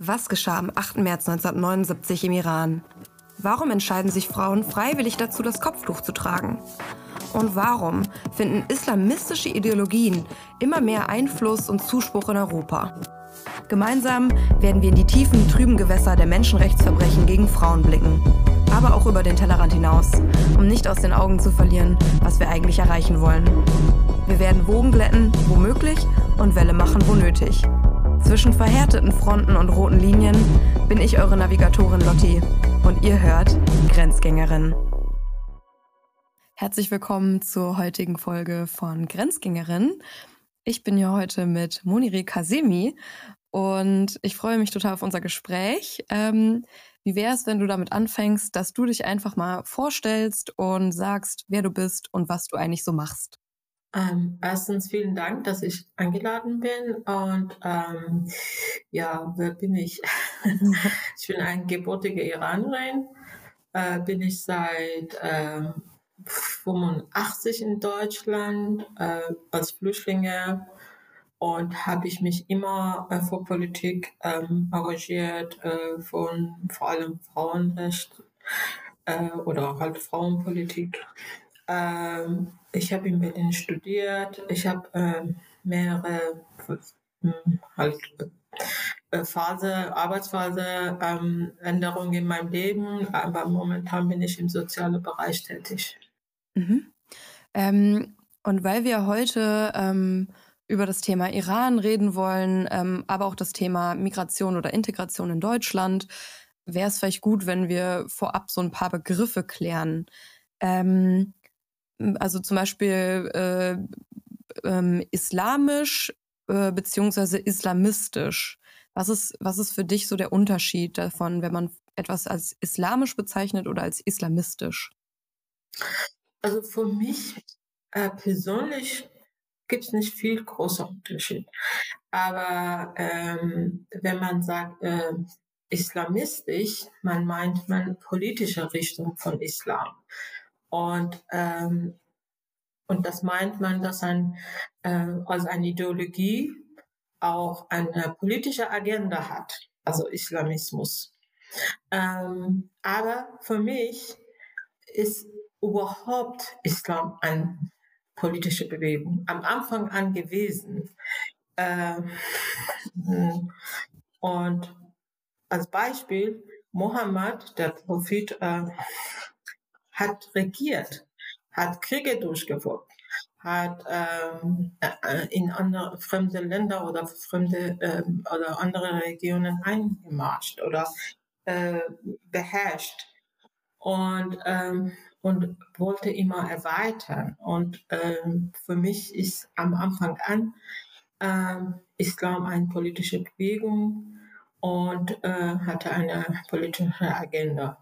Was geschah am 8. März 1979 im Iran? Warum entscheiden sich Frauen freiwillig dazu, das Kopftuch zu tragen? Und warum finden islamistische Ideologien immer mehr Einfluss und Zuspruch in Europa? Gemeinsam werden wir in die tiefen, trüben Gewässer der Menschenrechtsverbrechen gegen Frauen blicken. Aber auch über den Tellerrand hinaus, um nicht aus den Augen zu verlieren, was wir eigentlich erreichen wollen. Wir werden Wogen glätten, wo möglich, und Welle machen, wo nötig. Zwischen verhärteten Fronten und roten Linien bin ich eure Navigatorin Lotti und ihr hört Grenzgängerin. Herzlich willkommen zur heutigen Folge von Grenzgängerin. Ich bin hier heute mit Monire Kasemi und ich freue mich total auf unser Gespräch. Ähm, wie wäre es, wenn du damit anfängst, dass du dich einfach mal vorstellst und sagst, wer du bist und was du eigentlich so machst? Ähm, erstens vielen Dank, dass ich eingeladen bin und ähm, ja, wer bin ich? ich bin eine gebürtige Iranerin, äh, bin ich seit äh, 85 in Deutschland äh, als Flüchtlinge und habe ich mich immer äh, für Politik ähm, engagiert, äh, von vor allem Frauenrecht äh, oder halt Frauenpolitik. Ähm, ich habe in Berlin studiert. Ich habe äh, mehrere äh, halt äh, Phase, Arbeitsphase, ähm, Änderungen in meinem Leben, aber momentan bin ich im sozialen Bereich tätig. Mhm. Ähm, und weil wir heute ähm, über das Thema Iran reden wollen, ähm, aber auch das Thema Migration oder Integration in Deutschland, wäre es vielleicht gut, wenn wir vorab so ein paar Begriffe klären. Ähm, also zum Beispiel äh, ähm, islamisch äh, beziehungsweise islamistisch. Was ist, was ist für dich so der Unterschied davon, wenn man etwas als islamisch bezeichnet oder als islamistisch? Also für mich äh, persönlich gibt es nicht viel großer Unterschied. Aber ähm, wenn man sagt äh, islamistisch, man meint man politische Richtung von Islam. Und, ähm, und das meint man, dass ein, äh, also eine Ideologie auch eine politische Agenda hat, also Islamismus. Ähm, aber für mich ist überhaupt Islam eine politische Bewegung am Anfang an gewesen. Ähm, und als Beispiel, Mohammed, der Prophet, äh, hat regiert, hat Kriege durchgeführt, hat ähm, äh, in andere fremde Länder oder fremde ähm, oder andere Regionen eingemarscht oder äh, beherrscht und ähm, und wollte immer erweitern. Und ähm, für mich ist am Anfang an ähm, Islam eine politische Bewegung und äh, hatte eine politische Agenda.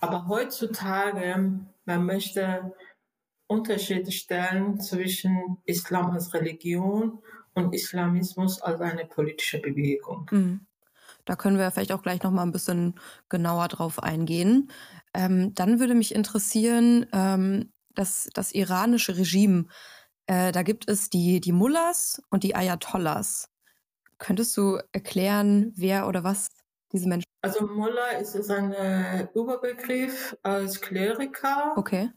Aber heutzutage, man möchte Unterschiede stellen zwischen Islam als Religion und Islamismus als eine politische Bewegung. Mhm. Da können wir vielleicht auch gleich noch mal ein bisschen genauer drauf eingehen. Ähm, dann würde mich interessieren, ähm, das, das iranische Regime. Äh, da gibt es die, die Mullahs und die Ayatollahs. Könntest du erklären, wer oder was diese Menschen? Also Mullah ist es ein äh, Überbegriff als Kleriker. Okay.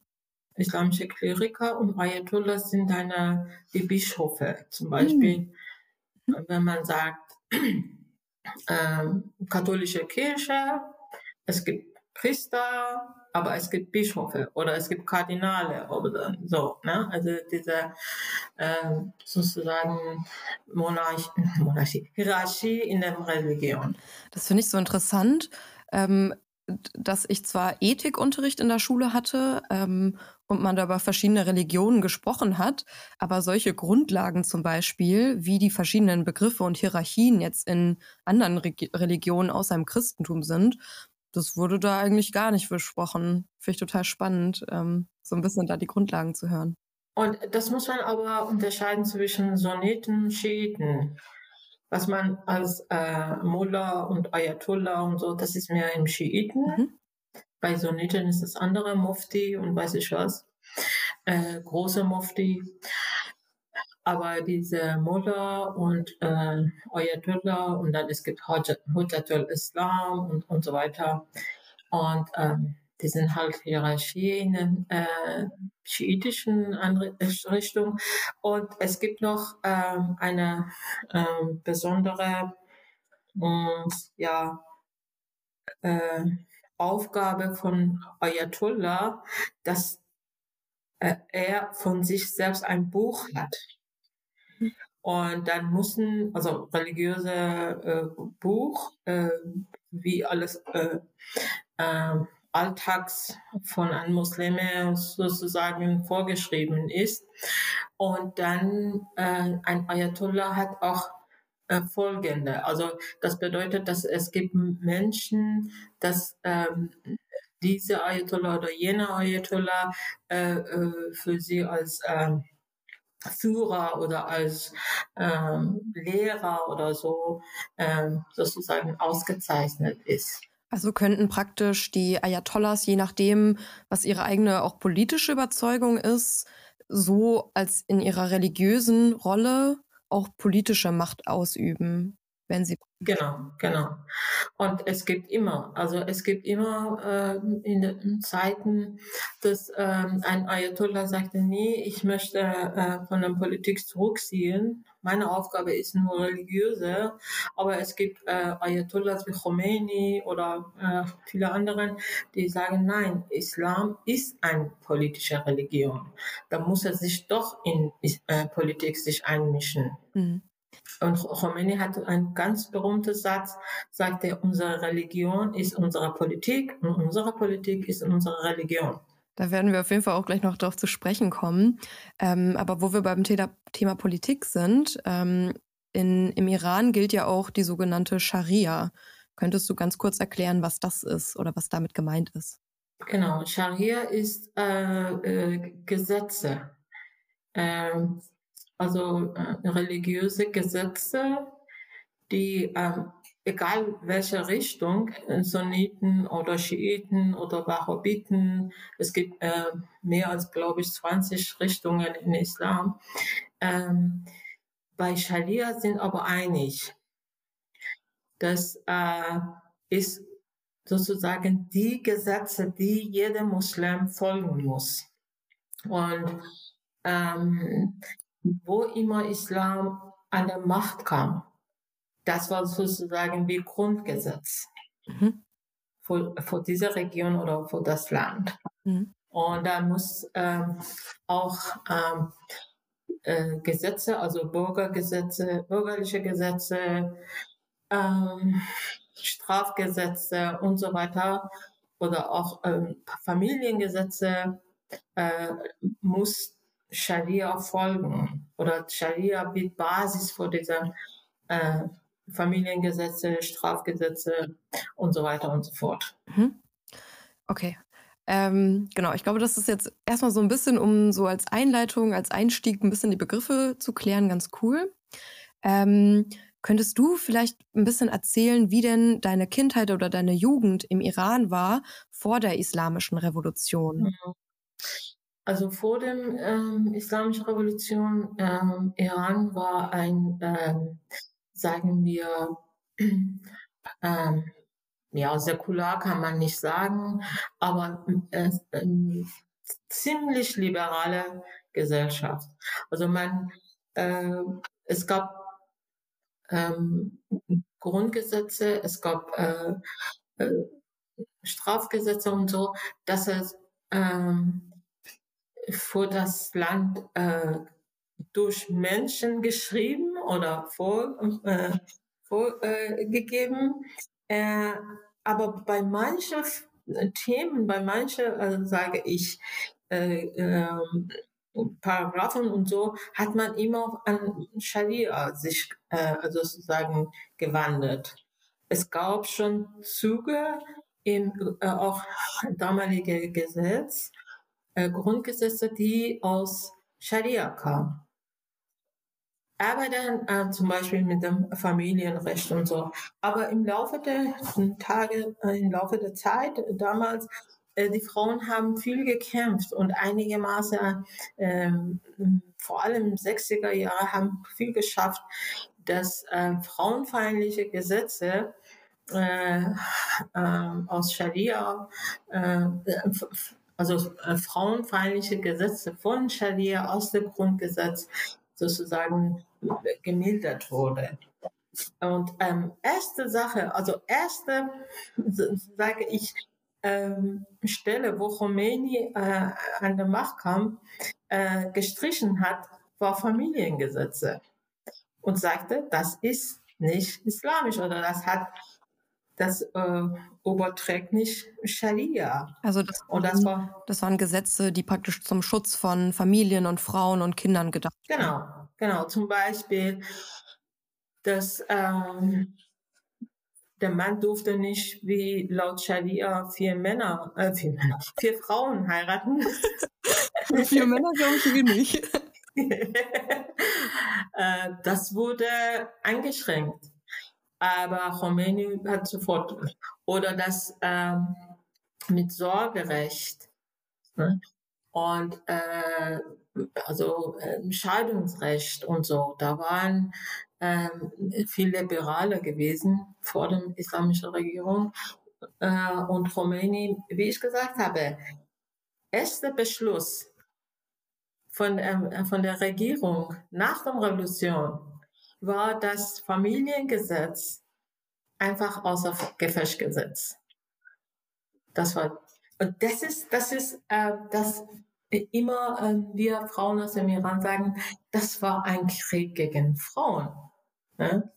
Islamische Kleriker und Ayatollah sind eine die Bischöfe. Zum Beispiel, hm. wenn man sagt, ähm, katholische Kirche, es gibt Priester, aber es gibt Bischöfe oder es gibt Kardinale oder so. Ne? Also diese äh, sozusagen Monarch Monarchie, Hierarchie in der Religion. Das finde ich so interessant. Ähm, dass ich zwar Ethikunterricht in der Schule hatte ähm, und man da über verschiedene Religionen gesprochen hat, aber solche Grundlagen zum Beispiel, wie die verschiedenen Begriffe und Hierarchien jetzt in anderen Re Religionen außer im Christentum sind, das wurde da eigentlich gar nicht besprochen. Finde ich total spannend, ähm, so ein bisschen da die Grundlagen zu hören. Und das muss man aber unterscheiden zwischen und Schiiten. Was man als äh, Mullah und Ayatollah und so, das ist mehr im Schiiten. Mhm. Bei Sunniten ist das andere Mufti und weiß ich was. Äh, große Mufti. Aber diese Mullah und äh, Ayatollah und dann es gibt Hujjatul Islam und, und so weiter. Und ähm, die sind halt Hierarchie in äh, schiitischen Richtung. Und es gibt noch ähm, eine ähm, besondere äh, ja, äh, Aufgabe von Ayatollah, dass äh, er von sich selbst ein Buch hat. Und dann mussten, also religiöse äh, Buch, äh, wie alles äh, äh, Alltags von einem Muslim sozusagen vorgeschrieben ist. Und dann äh, ein Ayatollah hat auch äh, folgende. Also das bedeutet, dass es gibt Menschen, dass ähm, diese Ayatollah oder jene Ayatollah äh, äh, für sie als äh, Führer oder als ähm, Lehrer oder so ähm, sozusagen ausgezeichnet ist. Also könnten praktisch die Ayatollahs, je nachdem, was ihre eigene auch politische Überzeugung ist, so als in ihrer religiösen Rolle auch politische Macht ausüben wenn sie. Genau, genau. Und es gibt immer, also es gibt immer äh, in den Zeiten, dass ähm, ein Ayatollah sagte, nee, ich möchte äh, von der Politik zurückziehen. Meine Aufgabe ist nur religiöse, aber es gibt äh, Ayatollahs wie Khomeini oder äh, viele anderen, die sagen, nein, Islam ist eine politische Religion. Da muss er sich doch in äh, Politik sich einmischen. Mhm. Und Khomeini hat einen ganz berühmten Satz, sagt er, unsere Religion ist unsere Politik und unsere Politik ist unsere Religion. Da werden wir auf jeden Fall auch gleich noch darauf zu sprechen kommen. Ähm, aber wo wir beim Thema, Thema Politik sind, ähm, in, im Iran gilt ja auch die sogenannte Scharia. Könntest du ganz kurz erklären, was das ist oder was damit gemeint ist? Genau, Scharia ist äh, äh, Gesetze. Ähm, also äh, religiöse Gesetze, die äh, egal welche Richtung, äh, Sunniten oder Schiiten oder Wahhabiten, es gibt äh, mehr als, glaube ich, 20 Richtungen in Islam. Ähm, bei Scharia sind aber einig. Das äh, ist sozusagen die Gesetze, die jeder Muslim folgen muss. Und ähm, wo immer Islam an der Macht kam, das war sozusagen wie Grundgesetz mhm. für, für diese Region oder für das Land. Mhm. Und da muss ähm, auch ähm, äh, Gesetze, also Bürgergesetze, bürgerliche Gesetze, ähm, Strafgesetze und so weiter oder auch ähm, Familiengesetze äh, muss Scharia folgen oder Scharia bietet Basis für diese äh, Familiengesetze, Strafgesetze und so weiter und so fort. Mhm. Okay. Ähm, genau, ich glaube, das ist jetzt erstmal so ein bisschen, um so als Einleitung, als Einstieg ein bisschen die Begriffe zu klären, ganz cool. Ähm, könntest du vielleicht ein bisschen erzählen, wie denn deine Kindheit oder deine Jugend im Iran war vor der islamischen Revolution? Mhm. Also vor dem ähm, Islamischen Revolution ähm, Iran war ein, ähm, sagen wir, ähm, ja, säkular kann man nicht sagen, aber äh, äh, ziemlich liberale Gesellschaft. Also man, äh, es gab ähm, Grundgesetze, es gab äh, äh, Strafgesetze und so, dass es ähm, für das Land äh, durch Menschen geschrieben oder vor, äh, vorgegeben. Äh, aber bei manchen Themen, bei manchen, also sage ich, äh, ähm, Paragraphen und so, hat man immer an Scharia sich äh, sozusagen gewandelt. Es gab schon Züge im äh, auch damalige Gesetz, äh, Grundgesetze, die aus Scharia kamen. Aber dann äh, zum Beispiel mit dem Familienrecht und so. Aber im Laufe der Tage, äh, im Laufe der Zeit damals, äh, die Frauen haben viel gekämpft und einigermaßen ähm, vor allem 60er Jahre haben viel geschafft, dass äh, frauenfeindliche Gesetze äh, äh, aus Scharia, äh, also äh, frauenfeindliche Gesetze von Scharia aus dem Grundgesetz sozusagen gemildert wurde. Und ähm, erste Sache, also erste, sage ich, ähm, Stelle, wo Khomeini äh, an der Macht kam, äh, gestrichen hat, war Familiengesetze und sagte, das ist nicht islamisch oder das hat das äh, überträgt nicht Scharia. Also das, und das, war, das waren Gesetze, die praktisch zum Schutz von Familien und Frauen und Kindern gedacht waren. Genau, genau. Zum Beispiel, dass ähm, der Mann durfte nicht wie laut Scharia vier Männer, äh, vier Männer, vier Frauen heiraten. vier Männer glaube ich nicht. Äh, das wurde eingeschränkt. Aber Khomeini hat sofort, oder das ähm, mit Sorgerecht. Ne? Und äh, also äh, Scheidungsrecht und so, da waren ähm, viel liberaler gewesen vor der islamischen Regierung. Äh, und Khomeini, wie ich gesagt habe, erster Beschluss von, ähm, von der Regierung nach der Revolution war das Familiengesetz einfach außer Gefecht gesetzt. Das war, und das ist, das ist, äh, das immer äh, wir Frauen aus dem Iran sagen, das war ein Krieg gegen Frauen. Ne?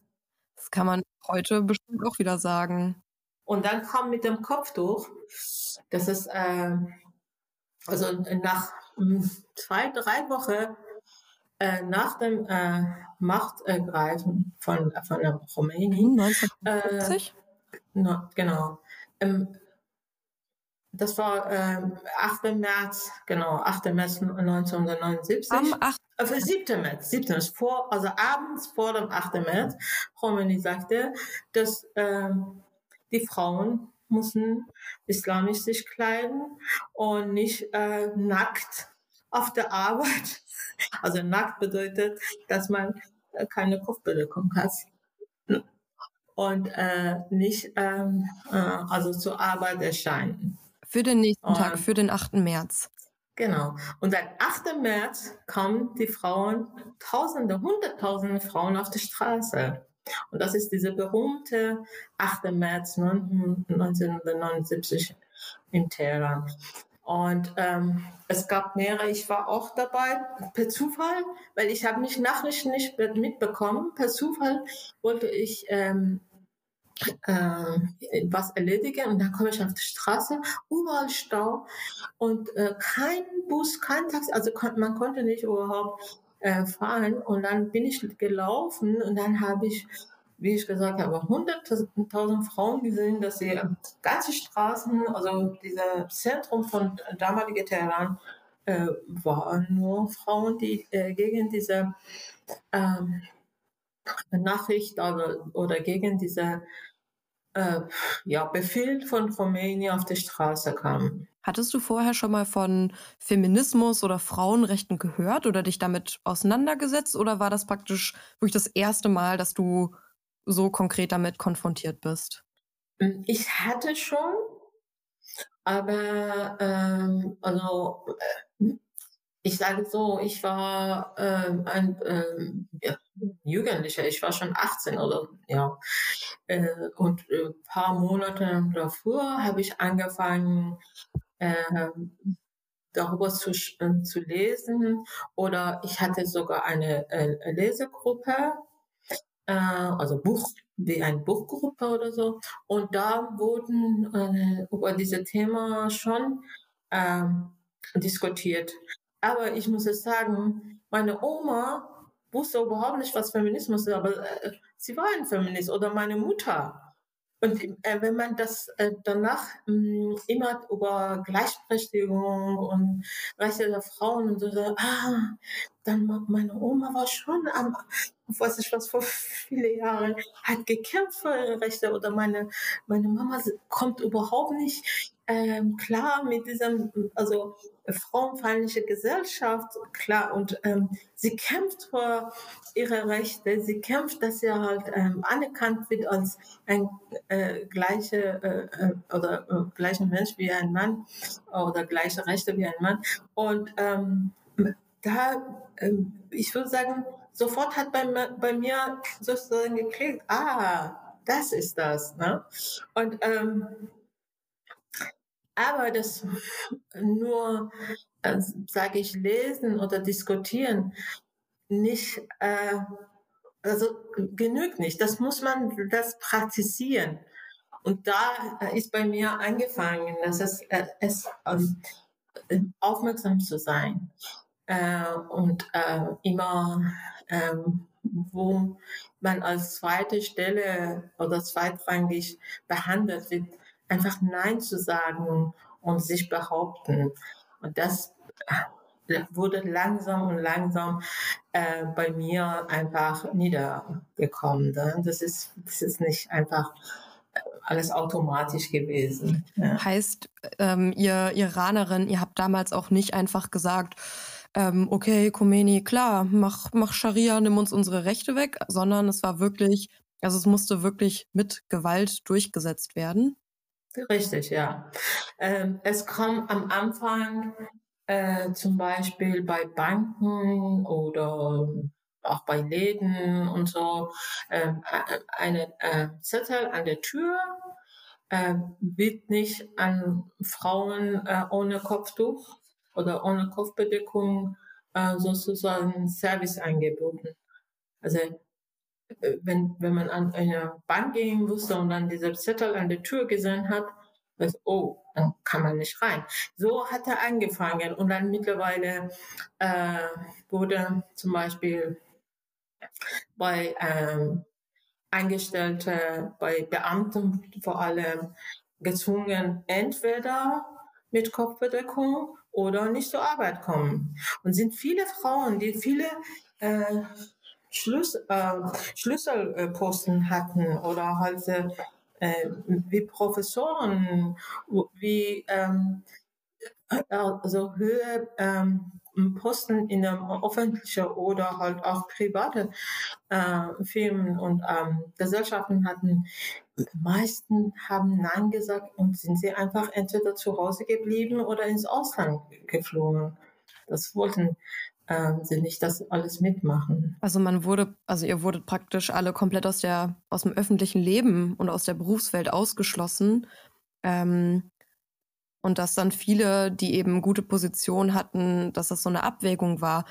Das kann man heute bestimmt auch wieder sagen. Und dann kam mit dem Kopftuch, das ist, äh, also nach hm, zwei, drei Wochen äh, nach dem äh, Machtergreifen von, von der Khomeini. 1950? Äh, no, genau. Ähm, das war ähm, 8. März, genau, 8. März 1979. Am 8. Äh, 7. März, 7. März, vor, also abends vor dem 8. März, Khomeini sagte, dass ähm, die Frauen mussten islamisch sich kleiden und nicht äh, nackt auf der Arbeit. Also nackt bedeutet, dass man äh, keine Kopfbedeckung hat und äh, nicht ähm, äh, also zur Arbeit erscheinen. Für den nächsten und, Tag, für den 8. März. Genau. Und am 8. März kommen die Frauen, Tausende, Hunderttausende Frauen auf die Straße. Und das ist diese berühmte 8. März 1979 in Teheran. Und ähm, es gab mehrere, ich war auch dabei, per Zufall, weil ich habe mich Nachrichten nicht mitbekommen. Per Zufall wollte ich ähm, äh, was erledigen und dann komme ich auf die Straße, überall Stau und äh, kein Bus, kein Taxi, also kon man konnte nicht überhaupt äh, fahren und dann bin ich gelaufen und dann habe ich wie ich gesagt habe, hunderttausend Frauen gesehen, dass sie ganze Straßen, also dieser Zentrum von damaliger Teheran, äh, waren nur Frauen, die äh, gegen diese ähm, Nachricht oder, oder gegen diese äh, ja, Befehl von Khomeini auf die Straße kamen. Hattest du vorher schon mal von Feminismus oder Frauenrechten gehört oder dich damit auseinandergesetzt oder war das praktisch wirklich das erste Mal, dass du so konkret damit konfrontiert bist? Hm, ich hatte schon, aber ähm, also äh, ich sage so, ich war ähm, ein ähm, ja, Jugendlicher, ich war schon 18 oder ja. Äh, und ein äh, paar Monate davor habe ich angefangen, äh, darüber zu, äh, zu lesen oder ich hatte sogar eine äh, Lesegruppe äh, also Buch, wie ein Buchgruppe oder so. Und da wurden äh, über diese Thema schon äh, diskutiert. Aber ich muss es sagen, meine Oma wusste überhaupt nicht, was Feminismus ist, aber äh, sie war ein Feminist oder meine Mutter. Und äh, wenn man das äh, danach mh, hm, immer über Gleichberechtigung und Rechte der Frauen und so, so ah, dann meine Oma war schon am, was ich was vor viele Jahren, hat gekämpft für ihre Rechte oder meine, meine Mama kommt überhaupt nicht ähm, klar mit diesem, also frauenfeindliche Gesellschaft, klar, und ähm, sie kämpft für ihre Rechte, sie kämpft, dass sie halt ähm, anerkannt wird als ein äh, gleiche äh, äh oder äh, gleicher Mensch wie ein Mann oder gleiche Rechte wie ein Mann. Und ähm, da, ich würde sagen, sofort hat bei, bei mir sozusagen geklickt, ah, das ist das. Ne? Und ähm, aber das nur, äh, sage ich, lesen oder diskutieren nicht, äh, also genügt nicht. Das muss man, das praktizieren. Und da ist bei mir angefangen, dass es, äh, es ähm, aufmerksam zu sein äh, und äh, immer, ähm, wo man als zweite Stelle oder zweitrangig behandelt wird, einfach Nein zu sagen und sich behaupten. Und das äh, wurde langsam und langsam äh, bei mir einfach niedergekommen. Ne? Das ist, das ist nicht einfach äh, alles automatisch gewesen. Ja. Heißt, ähm, ihr Iranerin, ihr habt damals auch nicht einfach gesagt, ähm, okay, Khomeini, klar, mach, mach Scharia, nimm uns unsere Rechte weg, sondern es war wirklich, also es musste wirklich mit Gewalt durchgesetzt werden. Richtig, ja. Ähm, es kommt am Anfang äh, zum Beispiel bei Banken oder auch bei Läden und so äh, eine äh, Zettel an der Tür äh, wird nicht an Frauen äh, ohne Kopftuch oder ohne Kopfbedeckung äh, sozusagen Service angeboten. Also äh, wenn, wenn man an eine Bank gehen musste und dann dieser Zettel an der Tür gesehen hat, das, oh, dann kann man nicht rein. So hat er angefangen und dann mittlerweile äh, wurde zum Beispiel bei ähm, Angestellte, bei Beamten vor allem gezwungen, entweder mit Kopfbedeckung oder nicht zur Arbeit kommen. Und sind viele Frauen, die viele äh, Schlüs äh, Schlüsselposten hatten oder halt äh, wie Professoren, wie ähm, also höhere ähm, Posten in der öffentlichen oder halt auch private äh, Firmen und ähm, Gesellschaften hatten. Die meisten haben Nein gesagt und sind sie einfach entweder zu Hause geblieben oder ins Ausland geflogen. Das wollten ähm, sie nicht das alles mitmachen. Also man wurde, also ihr wurdet praktisch alle komplett aus der, aus dem öffentlichen Leben und aus der Berufswelt ausgeschlossen. Ähm, und dass dann viele, die eben gute Position hatten, dass das so eine Abwägung war.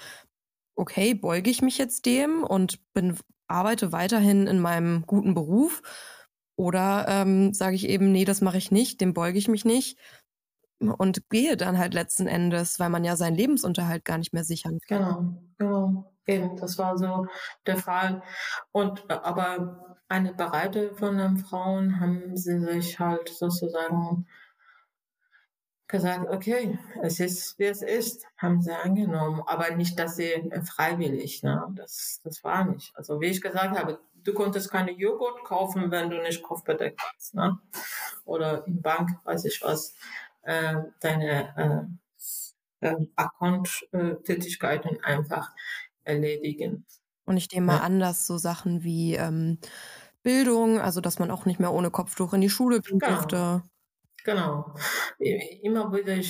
Okay, beuge ich mich jetzt dem und bin, arbeite weiterhin in meinem guten Beruf? Oder ähm, sage ich eben, nee, das mache ich nicht, dem beuge ich mich nicht und gehe dann halt letzten Endes, weil man ja seinen Lebensunterhalt gar nicht mehr sichern kann. Genau, genau. Eben, das war so der Fall. Und äh, aber eine Breite von den Frauen haben sie sich halt sozusagen gesagt, okay, es ist, wie es ist, haben sie angenommen, aber nicht, dass sie freiwillig, ne? Das, das war nicht. Also wie ich gesagt habe, du konntest keine Joghurt kaufen, wenn du nicht kopfbedeckt bist, ne? Oder in Bank, weiß ich was äh, deine äh, äh, Account-Tätigkeiten einfach erledigen. Und ich nehme mal an, dass so Sachen wie ähm, Bildung, also dass man auch nicht mehr ohne Kopftuch in die Schule gehen genau. durfte. Genau. Immer wieder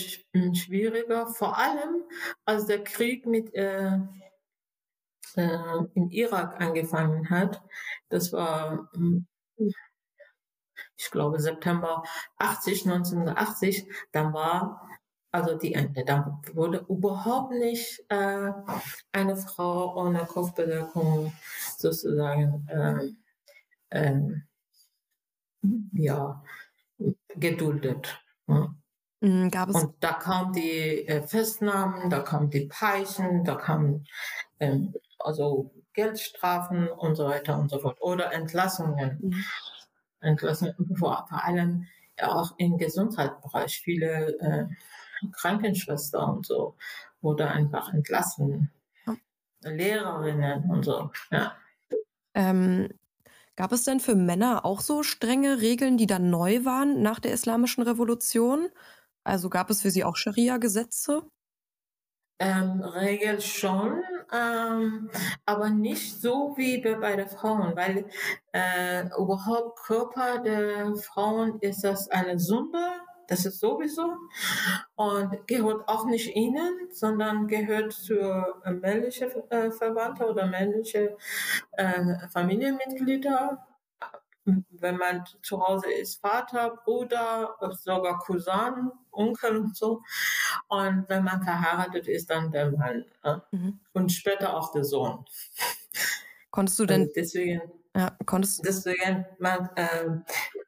schwieriger, vor allem als der Krieg mit äh, äh, im Irak angefangen hat. Das war hm, ich glaube September 80, 1980, dann war also die dann wurde überhaupt nicht äh, eine Frau ohne Kopfbedeckung sozusagen äh, äh, ja geduldet. Ne? Gab es und da kamen die äh, Festnahmen, da kamen die Peichen, da kamen ähm, also Geldstrafen und so weiter und so fort oder Entlassungen. Mhm entlassen, vor, vor allem auch im Gesundheitsbereich. Viele äh, Krankenschwestern und so wurde einfach entlassen. Lehrerinnen und so. Ja. Ähm, gab es denn für Männer auch so strenge Regeln, die dann neu waren nach der Islamischen Revolution? Also gab es für sie auch Scharia-Gesetze? Ähm, Regel schon, ähm, aber nicht so wie bei den Frauen, weil äh, überhaupt Körper der Frauen ist das eine Sünde, das ist sowieso und gehört auch nicht ihnen, sondern gehört zur männlichen äh, Verwandte oder männliche äh, Familienmitglieder wenn man zu Hause ist, Vater, Bruder, sogar Cousin, Onkel und so. Und wenn man verheiratet ist, dann der Mann. Ne? Mhm. Und später auch der Sohn. Konntest du denn? Also deswegen, ja, konntest deswegen man, äh,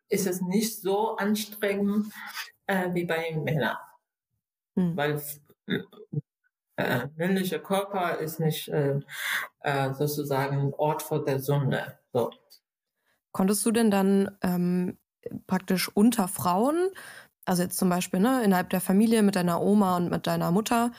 ist es nicht so anstrengend äh, wie bei Männern. Mhm. Weil äh, männlicher Körper ist nicht äh, äh, sozusagen Ort für der Sünde. So. Konntest du denn dann ähm, praktisch unter Frauen, also jetzt zum Beispiel ne, innerhalb der Familie mit deiner Oma und mit deiner Mutter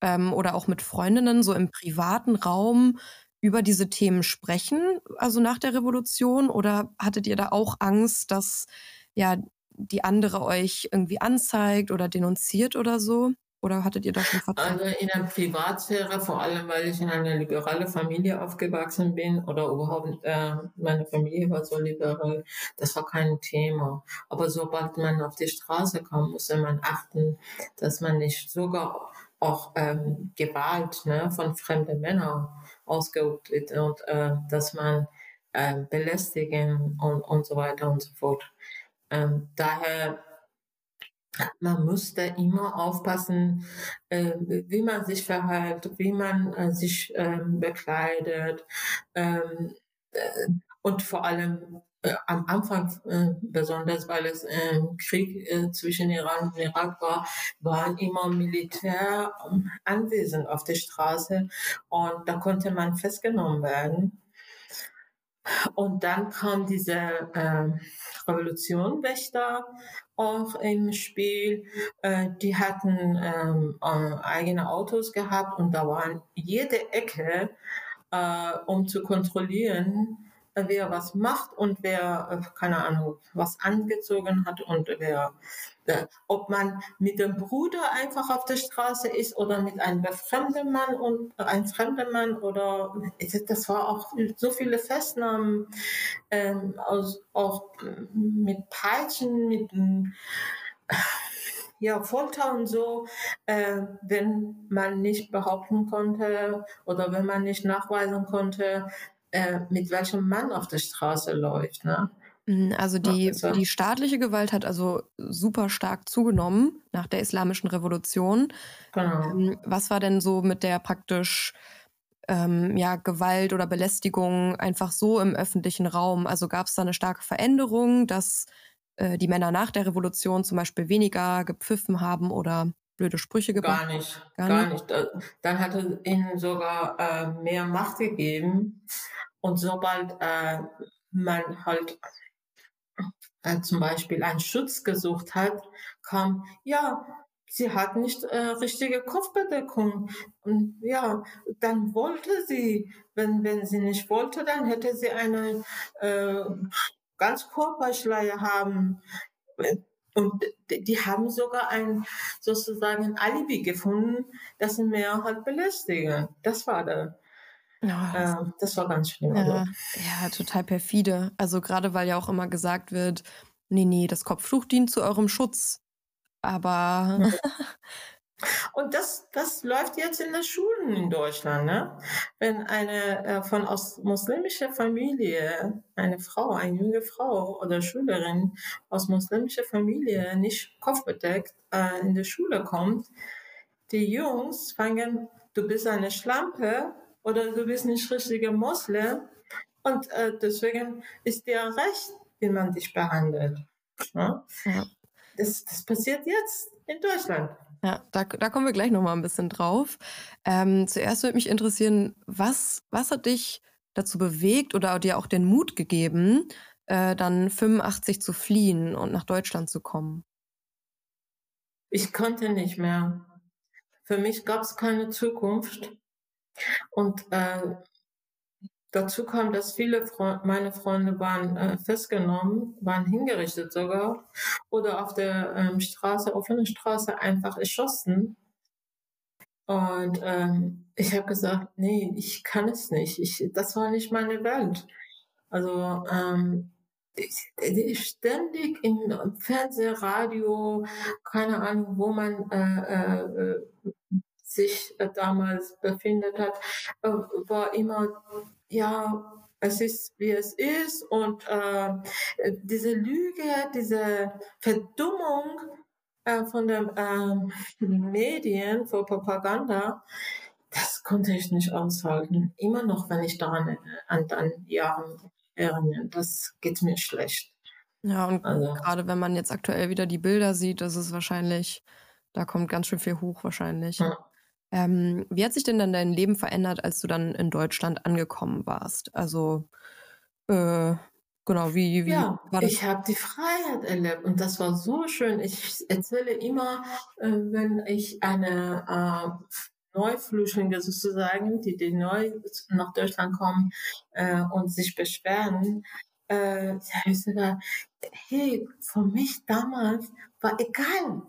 ähm, oder auch mit Freundinnen so im privaten Raum über diese Themen sprechen, also nach der Revolution? Oder hattet ihr da auch Angst, dass ja die andere euch irgendwie anzeigt oder denunziert oder so? Oder hattet ihr da schon Vertrauen? Also in der Privatsphäre, vor allem weil ich in einer liberalen Familie aufgewachsen bin oder überhaupt äh, meine Familie war so liberal, das war kein Thema. Aber sobald man auf die Straße kam, musste man achten, dass man nicht sogar auch ähm, Gewalt ne, von fremden Männern ausgeübt wird und äh, dass man äh, belästigen und, und so weiter und so fort. Ähm, daher man müsste immer aufpassen, äh, wie man sich verhält, wie man äh, sich ähm, bekleidet ähm, äh, und vor allem äh, am Anfang äh, besonders, weil es ähm, Krieg äh, zwischen Iran und Irak war, waren immer Militär ähm, anwesend auf der Straße und da konnte man festgenommen werden. Und dann kam diese äh, Revolution Wächter auch im Spiel. Äh, die hatten ähm, äh, eigene Autos gehabt und da waren jede Ecke, äh, um zu kontrollieren, wer was macht und wer, äh, keine Ahnung, was angezogen hat und wer, äh, ob man mit dem Bruder einfach auf der Straße ist oder mit einem fremden Mann und äh, ein fremder Mann oder das war auch so viele Festnahmen, ähm, aus, auch mit Peitschen, mit ja, Folter und so, äh, wenn man nicht behaupten konnte oder wenn man nicht nachweisen konnte, äh, mit welchem Mann auf der Straße läuft. Ne? Mhm, also die, also. die staatliche Gewalt hat also super stark zugenommen nach der Islamischen Revolution. Genau. Ähm, was war denn so mit der praktisch ähm, ja, Gewalt oder Belästigung einfach so im öffentlichen Raum? Also gab es da eine starke Veränderung, dass äh, die Männer nach der Revolution zum Beispiel weniger gepfiffen haben oder blöde Sprüche gebracht? Gar nicht, gar, gar nicht. nicht. Dann hat es ihnen sogar äh, mehr Macht gegeben. Und sobald äh, man halt äh, zum Beispiel einen Schutz gesucht hat, kam, ja, sie hat nicht äh, richtige Kopfbedeckung. Und ja, dann wollte sie, wenn, wenn sie nicht wollte, dann hätte sie eine äh, ganz Körperschleier haben. Und die haben sogar ein sozusagen ein Alibi gefunden, dass sie mehr halt belästigen. Das war der. Ja, äh, das war ganz schlimm. Ja, also. ja, total perfide. Also gerade weil ja auch immer gesagt wird, nee, nee, das Kopftuch dient zu eurem Schutz. Aber ja. Und das, das läuft jetzt in den Schulen in Deutschland. Ne? Wenn eine äh, von aus muslimischer Familie, eine Frau, eine junge Frau oder Schülerin aus muslimischer Familie nicht kopfbedeckt äh, in die Schule kommt, die Jungs fangen, du bist eine Schlampe oder du bist nicht richtiger Moslem und äh, deswegen ist dir recht, wie man dich behandelt. Ne? Ja. Das, das passiert jetzt in Deutschland. Ja, da, da kommen wir gleich nochmal ein bisschen drauf. Ähm, zuerst würde mich interessieren, was, was hat dich dazu bewegt oder dir auch den Mut gegeben, äh, dann 85 zu fliehen und nach Deutschland zu kommen? Ich konnte nicht mehr. Für mich gab es keine Zukunft. Und äh, dazu kam, dass viele Fre meine Freunde waren äh, festgenommen, waren hingerichtet sogar oder auf der ähm, Straße, offenen Straße einfach erschossen. Und ähm, ich habe gesagt, nee, ich kann es nicht. Ich, das war nicht meine Welt. Also ähm, ständig im Fernsehen, Radio, keine Ahnung, wo man äh, äh, sich äh, damals befindet hat, äh, war immer, ja, es ist, wie es ist und äh, diese Lüge, diese Verdummung äh, von den äh, Medien, von Propaganda, das konnte ich nicht aushalten. Immer noch, wenn ich daran an, an Jahren erinnere, das geht mir schlecht. Ja, und also. gerade wenn man jetzt aktuell wieder die Bilder sieht, das ist wahrscheinlich, da kommt ganz schön viel hoch wahrscheinlich. Ja. Ähm, wie hat sich denn dann dein Leben verändert, als du dann in Deutschland angekommen warst? Also, äh, genau, wie, wie ja, war das? Ich habe die Freiheit erlebt und das war so schön. Ich erzähle immer, äh, wenn ich eine äh, Neuflüchtlinge sozusagen, die, die neu nach Deutschland kommen äh, und sich beschweren, äh, sage ich sogar, hey, für mich damals war egal,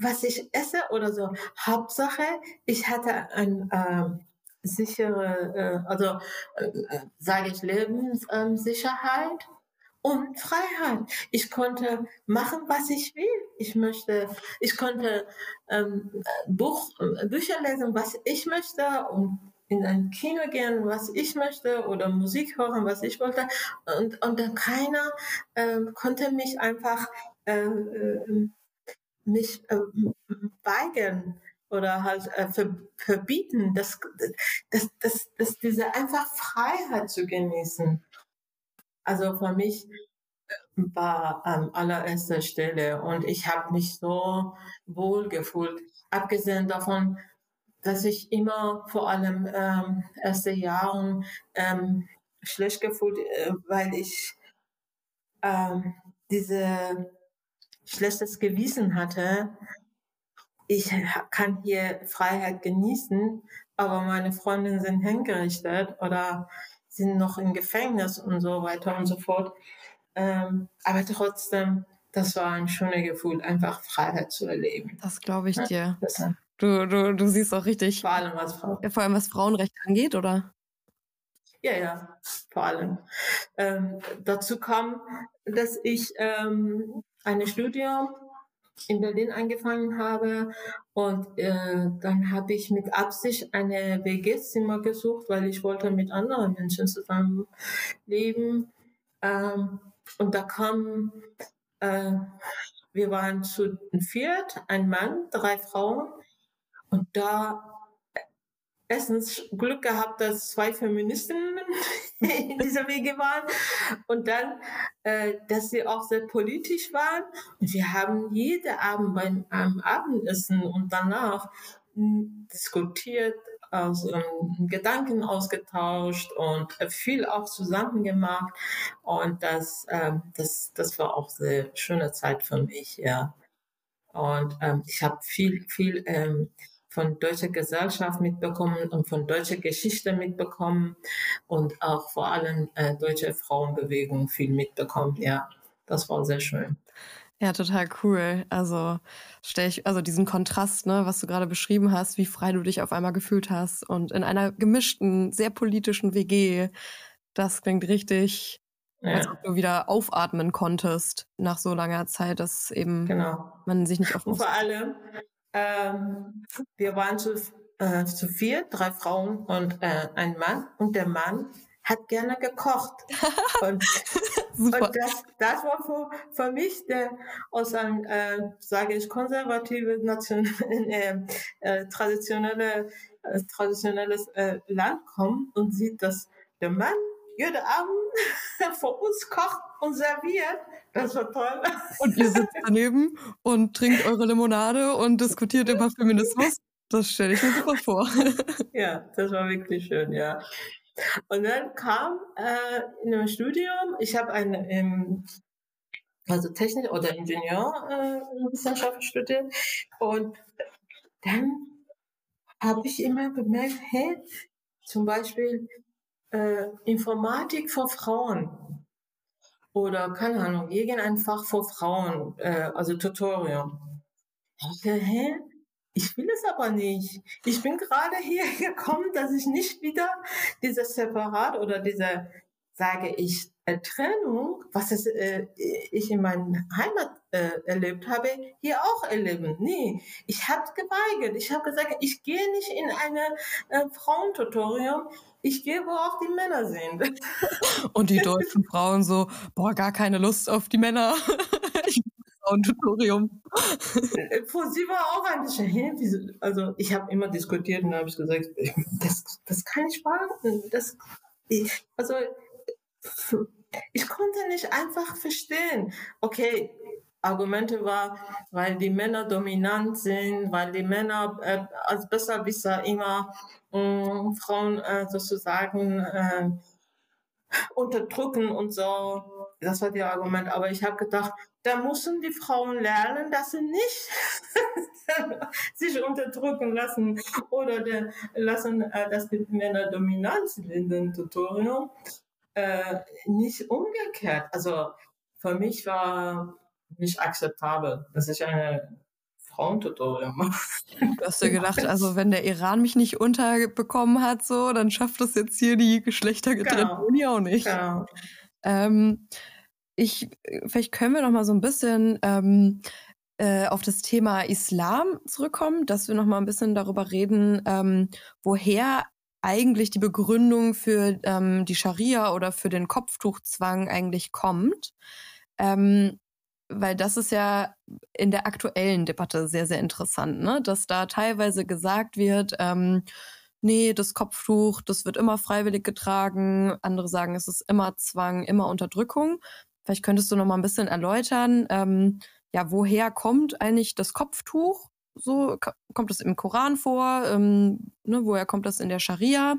was ich esse oder so. Hauptsache, ich hatte ein äh, sichere, äh, also äh, sage ich Lebenssicherheit und Freiheit. Ich konnte machen, was ich will. Ich möchte, ich konnte ähm, Buch, Bücher lesen, was ich möchte und in ein Kino gehen, was ich möchte oder Musik hören, was ich wollte. Und, und keiner äh, konnte mich einfach äh, äh, nicht äh, weigern oder halt äh, ver verbieten, das, das, das, das, diese einfach Freiheit zu genießen. Also für mich war an allererster Stelle und ich habe mich so wohl gefühlt. Abgesehen davon, dass ich immer vor allem ähm, erste Jahren ähm, schlecht gefühlt, äh, weil ich ähm, diese schlechtes Gewissen hatte, ich kann hier Freiheit genießen, aber meine Freundinnen sind hingerichtet oder sind noch im Gefängnis und so weiter und so fort. Ähm, aber trotzdem, das war ein schönes Gefühl, einfach Freiheit zu erleben. Das glaube ich dir. Du, du, du siehst auch richtig. Vor allem was Frauen. Ja, vor allem was Frauenrecht angeht, oder? Ja, ja, vor allem. Ähm, dazu kam, dass ich ähm, eine Studium in Berlin angefangen habe und äh, dann habe ich mit Absicht eine WG-Zimmer gesucht, weil ich wollte mit anderen Menschen zusammen leben. Ähm, und da kam, äh, wir waren zu viert, ein Mann, drei Frauen und da erstens Glück gehabt, dass zwei Feministinnen in dieser Wege waren und dann, äh, dass sie auch sehr politisch waren. Und wir haben jeden Abend beim ähm, Abendessen und danach hm, diskutiert, also ähm, Gedanken ausgetauscht und viel auch zusammen gemacht. Und das, ähm, das, das war auch eine schöne Zeit für mich, ja. Und ähm, ich habe viel, viel ähm, von deutscher Gesellschaft mitbekommen und von deutscher Geschichte mitbekommen und auch vor allem äh, deutsche Frauenbewegung viel mitbekommen. Ja, das war sehr schön. Ja, total cool. Also stell ich, also diesen Kontrast, ne, was du gerade beschrieben hast, wie frei du dich auf einmal gefühlt hast und in einer gemischten, sehr politischen WG, das klingt richtig, ja. als ob du wieder aufatmen konntest nach so langer Zeit, dass eben genau. man sich nicht auf Und vor allem, ähm, wir waren zu, äh, zu vier, drei Frauen und äh, ein Mann. Und der Mann hat gerne gekocht. Und, und das, das war für, für mich, der aus einem, äh, sage ich, konservative, nation, äh, äh, traditionelle, äh, traditionelles äh, Land kommt und sieht, dass der Mann jeden Abend vor uns kocht und serviert. Das war toll. Und ihr sitzt daneben und trinkt eure Limonade und diskutiert über Feminismus. Das stelle ich mir super vor. Ja, das war wirklich schön, ja. Und dann kam äh, in einem Studium, ich habe ein ähm, also Technik oder Ingenieurwissenschaft äh, studiert und dann habe ich immer bemerkt, hey, zum Beispiel äh, Informatik für Frauen oder keine Ahnung, irgendein Fach für Frauen, äh, also Tutorial. Ich hä? Ich will es aber nicht. Ich bin gerade hier gekommen, dass ich nicht wieder dieses Separat oder diese, sage ich, Trennung, was es, äh, ich in meiner Heimat äh, erlebt habe, hier auch erleben. Nee, ich habe geweigert. Ich habe gesagt, ich gehe nicht in ein äh, Frauentutorium. Ich gehe, wo auch die Männer sind. Und die deutschen Frauen so, boah, gar keine Lust auf die Männer. Frauentutorium. Für sie war auch ein bisschen, hä, also ich habe immer diskutiert und habe ich gesagt, das, das kann ich warten. Das, ich, also ich konnte nicht einfach verstehen. Okay, Argumente war, weil die Männer dominant sind, weil die Männer äh, als Besserwisser immer äh, Frauen äh, sozusagen äh, unterdrücken und so. Das war der Argument. Aber ich habe gedacht, da müssen die Frauen lernen, dass sie nicht sich unterdrücken lassen oder de, lassen, äh, dass die Männer dominant sind in dem Tutorium. Äh, nicht umgekehrt. Also für mich war nicht akzeptabel, dass ich eine Frauentutorial mache. Du hast ja gedacht, also wenn der Iran mich nicht unterbekommen hat, so, dann schafft das jetzt hier die geschlechtergetrennte genau. Uni auch nicht. Genau. Ähm, ich, vielleicht können wir noch mal so ein bisschen ähm, äh, auf das Thema Islam zurückkommen, dass wir noch mal ein bisschen darüber reden, ähm, woher eigentlich die Begründung für ähm, die Scharia oder für den Kopftuchzwang eigentlich kommt. Ähm, weil das ist ja in der aktuellen Debatte sehr, sehr interessant, ne? dass da teilweise gesagt wird, ähm, nee, das Kopftuch, das wird immer freiwillig getragen. Andere sagen, es ist immer Zwang, immer Unterdrückung. Vielleicht könntest du noch mal ein bisschen erläutern, ähm, ja, woher kommt eigentlich das Kopftuch? So kommt es im Koran vor? Ähm, ne, woher kommt das in der Scharia?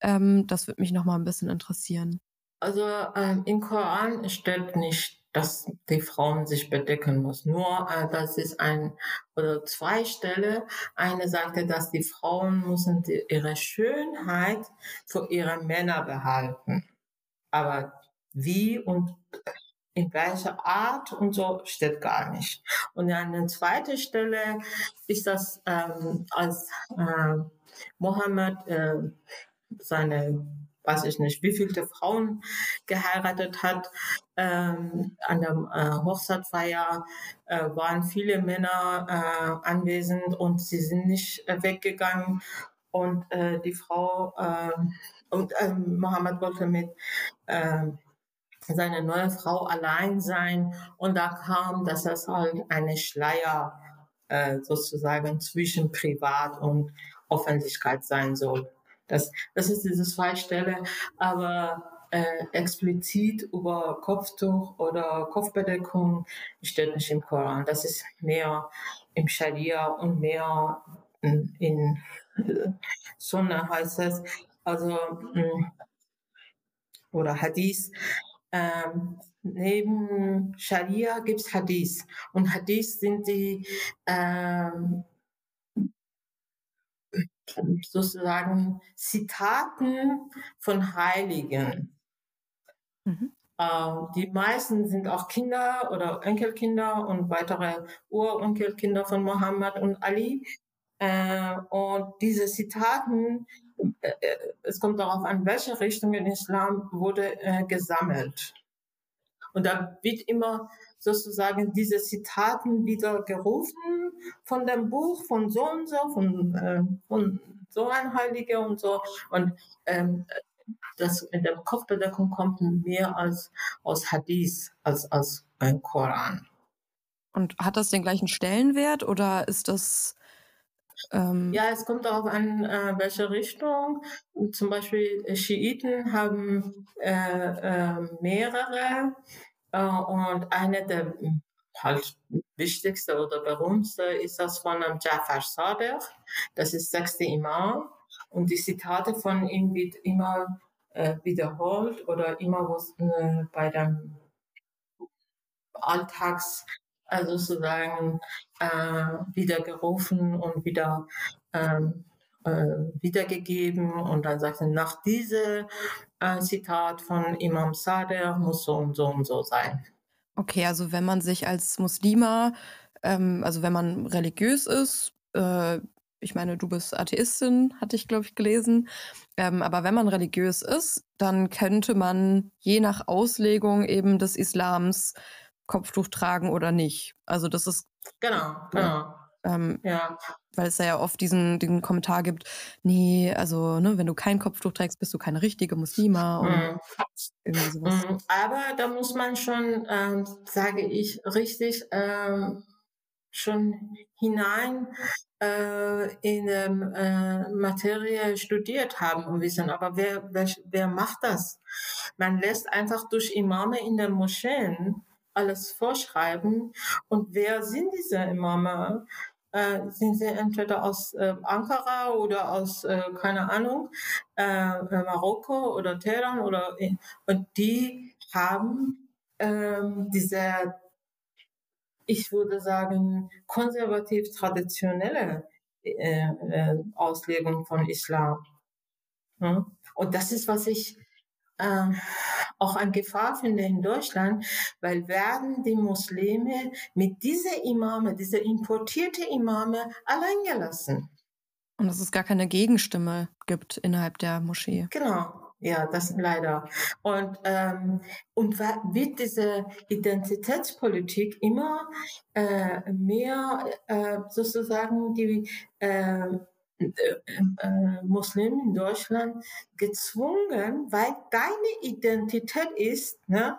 Ähm, das würde mich noch mal ein bisschen interessieren. Also ähm, im Koran steht nicht, dass die Frauen sich bedecken muss. Nur äh, das ist ein oder zwei Stelle. Eine sagte, dass die Frauen müssen die, ihre Schönheit für ihre Männer behalten. Aber wie und in welcher Art und so steht gar nicht. Und an der zweiten Stelle ist das, ähm, als äh, Mohammed äh, seine, weiß ich nicht, wie viele Frauen geheiratet hat, ähm, an der äh, Hochzeitfeier äh, waren viele Männer äh, anwesend und sie sind nicht äh, weggegangen. Und äh, die Frau äh, und äh, Mohammed wollte mit äh, seine neue Frau allein sein und da kam, dass das halt eine Schleier äh, sozusagen zwischen Privat und Öffentlichkeit sein soll. Das, das ist diese zwei Stelle, aber äh, explizit über Kopftuch oder Kopfbedeckung steht nicht im Koran. Das ist mehr im Scharia und mehr in, in Sunna heißt es. Also mm, oder Hadith ähm, neben Scharia gibt es Hadith. Und Hadith sind die ähm, sozusagen Zitaten von Heiligen. Mhm. Äh, die meisten sind auch Kinder oder Enkelkinder und weitere Urenkelkinder von Mohammed und Ali. Äh, und diese Zitaten es kommt darauf an, welche Richtung in Islam wurde äh, gesammelt. Und da wird immer sozusagen diese Zitaten wieder gerufen von dem Buch von so und so, von, äh, von so ein Heiliger und so. Und ähm, das mit der Kopfbedeckung kommt mehr als aus Hadith, als aus ein Koran. Und hat das den gleichen Stellenwert oder ist das ähm, ja, es kommt darauf an, äh, welche Richtung. Zum Beispiel äh, Schiiten haben äh, äh, mehrere äh, und eine der halt wichtigste oder berühmteste ist das von ähm, Jafar Sadiq. Das ist sechste Imam. Und die Zitate von ihm wird immer äh, wiederholt oder immer was bei dem Alltags also sozusagen äh, wieder gerufen und wieder ähm, äh, wiedergegeben und dann sagte nach diesem äh, Zitat von Imam Sadr muss so und so und so sein. Okay, also wenn man sich als Muslima, ähm, also wenn man religiös ist, äh, ich meine, du bist Atheistin, hatte ich, glaube ich, gelesen. Ähm, aber wenn man religiös ist, dann könnte man je nach Auslegung eben des Islams Kopftuch tragen oder nicht. Also das ist. Genau, genau. Ähm, ja. Weil es ja oft diesen, diesen Kommentar gibt, nee, also ne, wenn du kein Kopftuch trägst, bist du keine richtige Muslima und mm. irgendwie sowas. Mm. Aber da muss man schon, ähm, sage ich, richtig ähm, schon hinein äh, in ähm, äh, Materie studiert haben und wissen. Aber wer, wer, wer macht das? Man lässt einfach durch Imame in den Moscheen alles vorschreiben. Und wer sind diese Imame? Äh, sind sie entweder aus äh, Ankara oder aus, äh, keine Ahnung, äh, äh Marokko oder Teheran oder, und die haben ähm, diese ich würde sagen, konservativ-traditionelle äh, Auslegung von Islam. Ja? Und das ist, was ich äh, auch an Gefahr finde in Deutschland, weil werden die Muslime mit dieser Imame, dieser importierte Imame allein gelassen. Und dass es gar keine Gegenstimme gibt innerhalb der Moschee. Genau. Ja, das leider. Und, ähm, und wird diese Identitätspolitik immer äh, mehr äh, sozusagen die äh, äh, äh, Muslimen in Deutschland gezwungen, weil deine Identität ist, ne,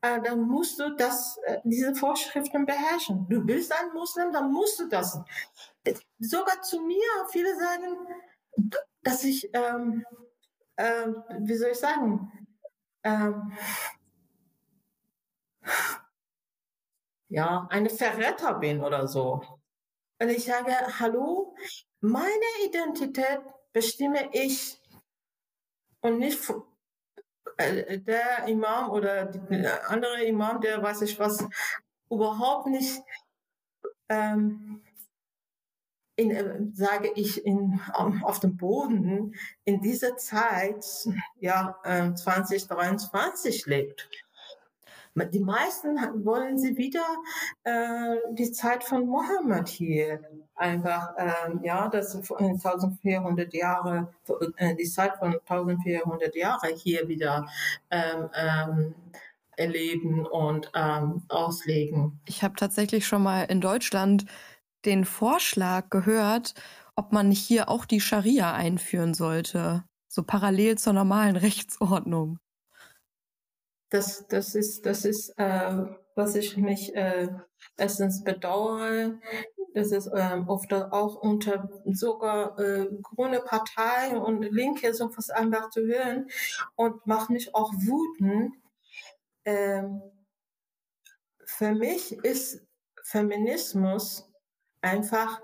äh, dann musst du das, äh, diese Vorschriften beherrschen. Du bist ein Muslim, dann musst du das. Sogar zu mir, viele sagen, dass ich ähm, ähm, wie soll ich sagen, ähm, ja, eine Verräter bin oder so. Und ich sage, hallo, meine Identität bestimme ich und nicht äh, der Imam oder der andere Imam, der weiß ich was, überhaupt nicht ähm, in, äh, sage ich, in, auf dem Boden in dieser Zeit, ja, 2023 ähm, lebt. Die meisten wollen sie wieder äh, die Zeit von Mohammed hier einfach, äh, ja, das 1400 Jahre, äh, die Zeit von 1400 Jahre hier wieder ähm, ähm, erleben und ähm, auslegen. Ich habe tatsächlich schon mal in Deutschland den Vorschlag gehört, ob man nicht hier auch die Scharia einführen sollte, so parallel zur normalen Rechtsordnung. Das, das ist, das ist, äh, was ich mich äh, erstens bedauere. Das ist ähm, oft auch unter sogar äh, grüne Partei und Linke sowas einfach zu hören und macht mich auch wütend. Ähm, für mich ist Feminismus einfach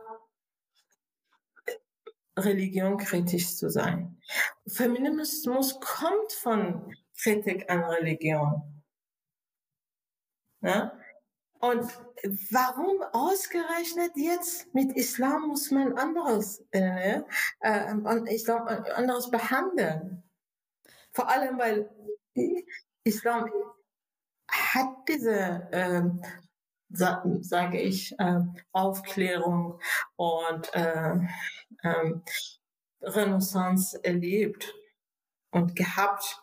Religion kritisch zu sein. Feminismus kommt von Kritik an Religion. Ja? Und warum ausgerechnet jetzt mit Islam muss man anderes, äh, äh, Islam anderes behandeln? Vor allem, weil Islam hat diese äh, sage ich, äh, Aufklärung und äh, äh, Renaissance erlebt und gehabt.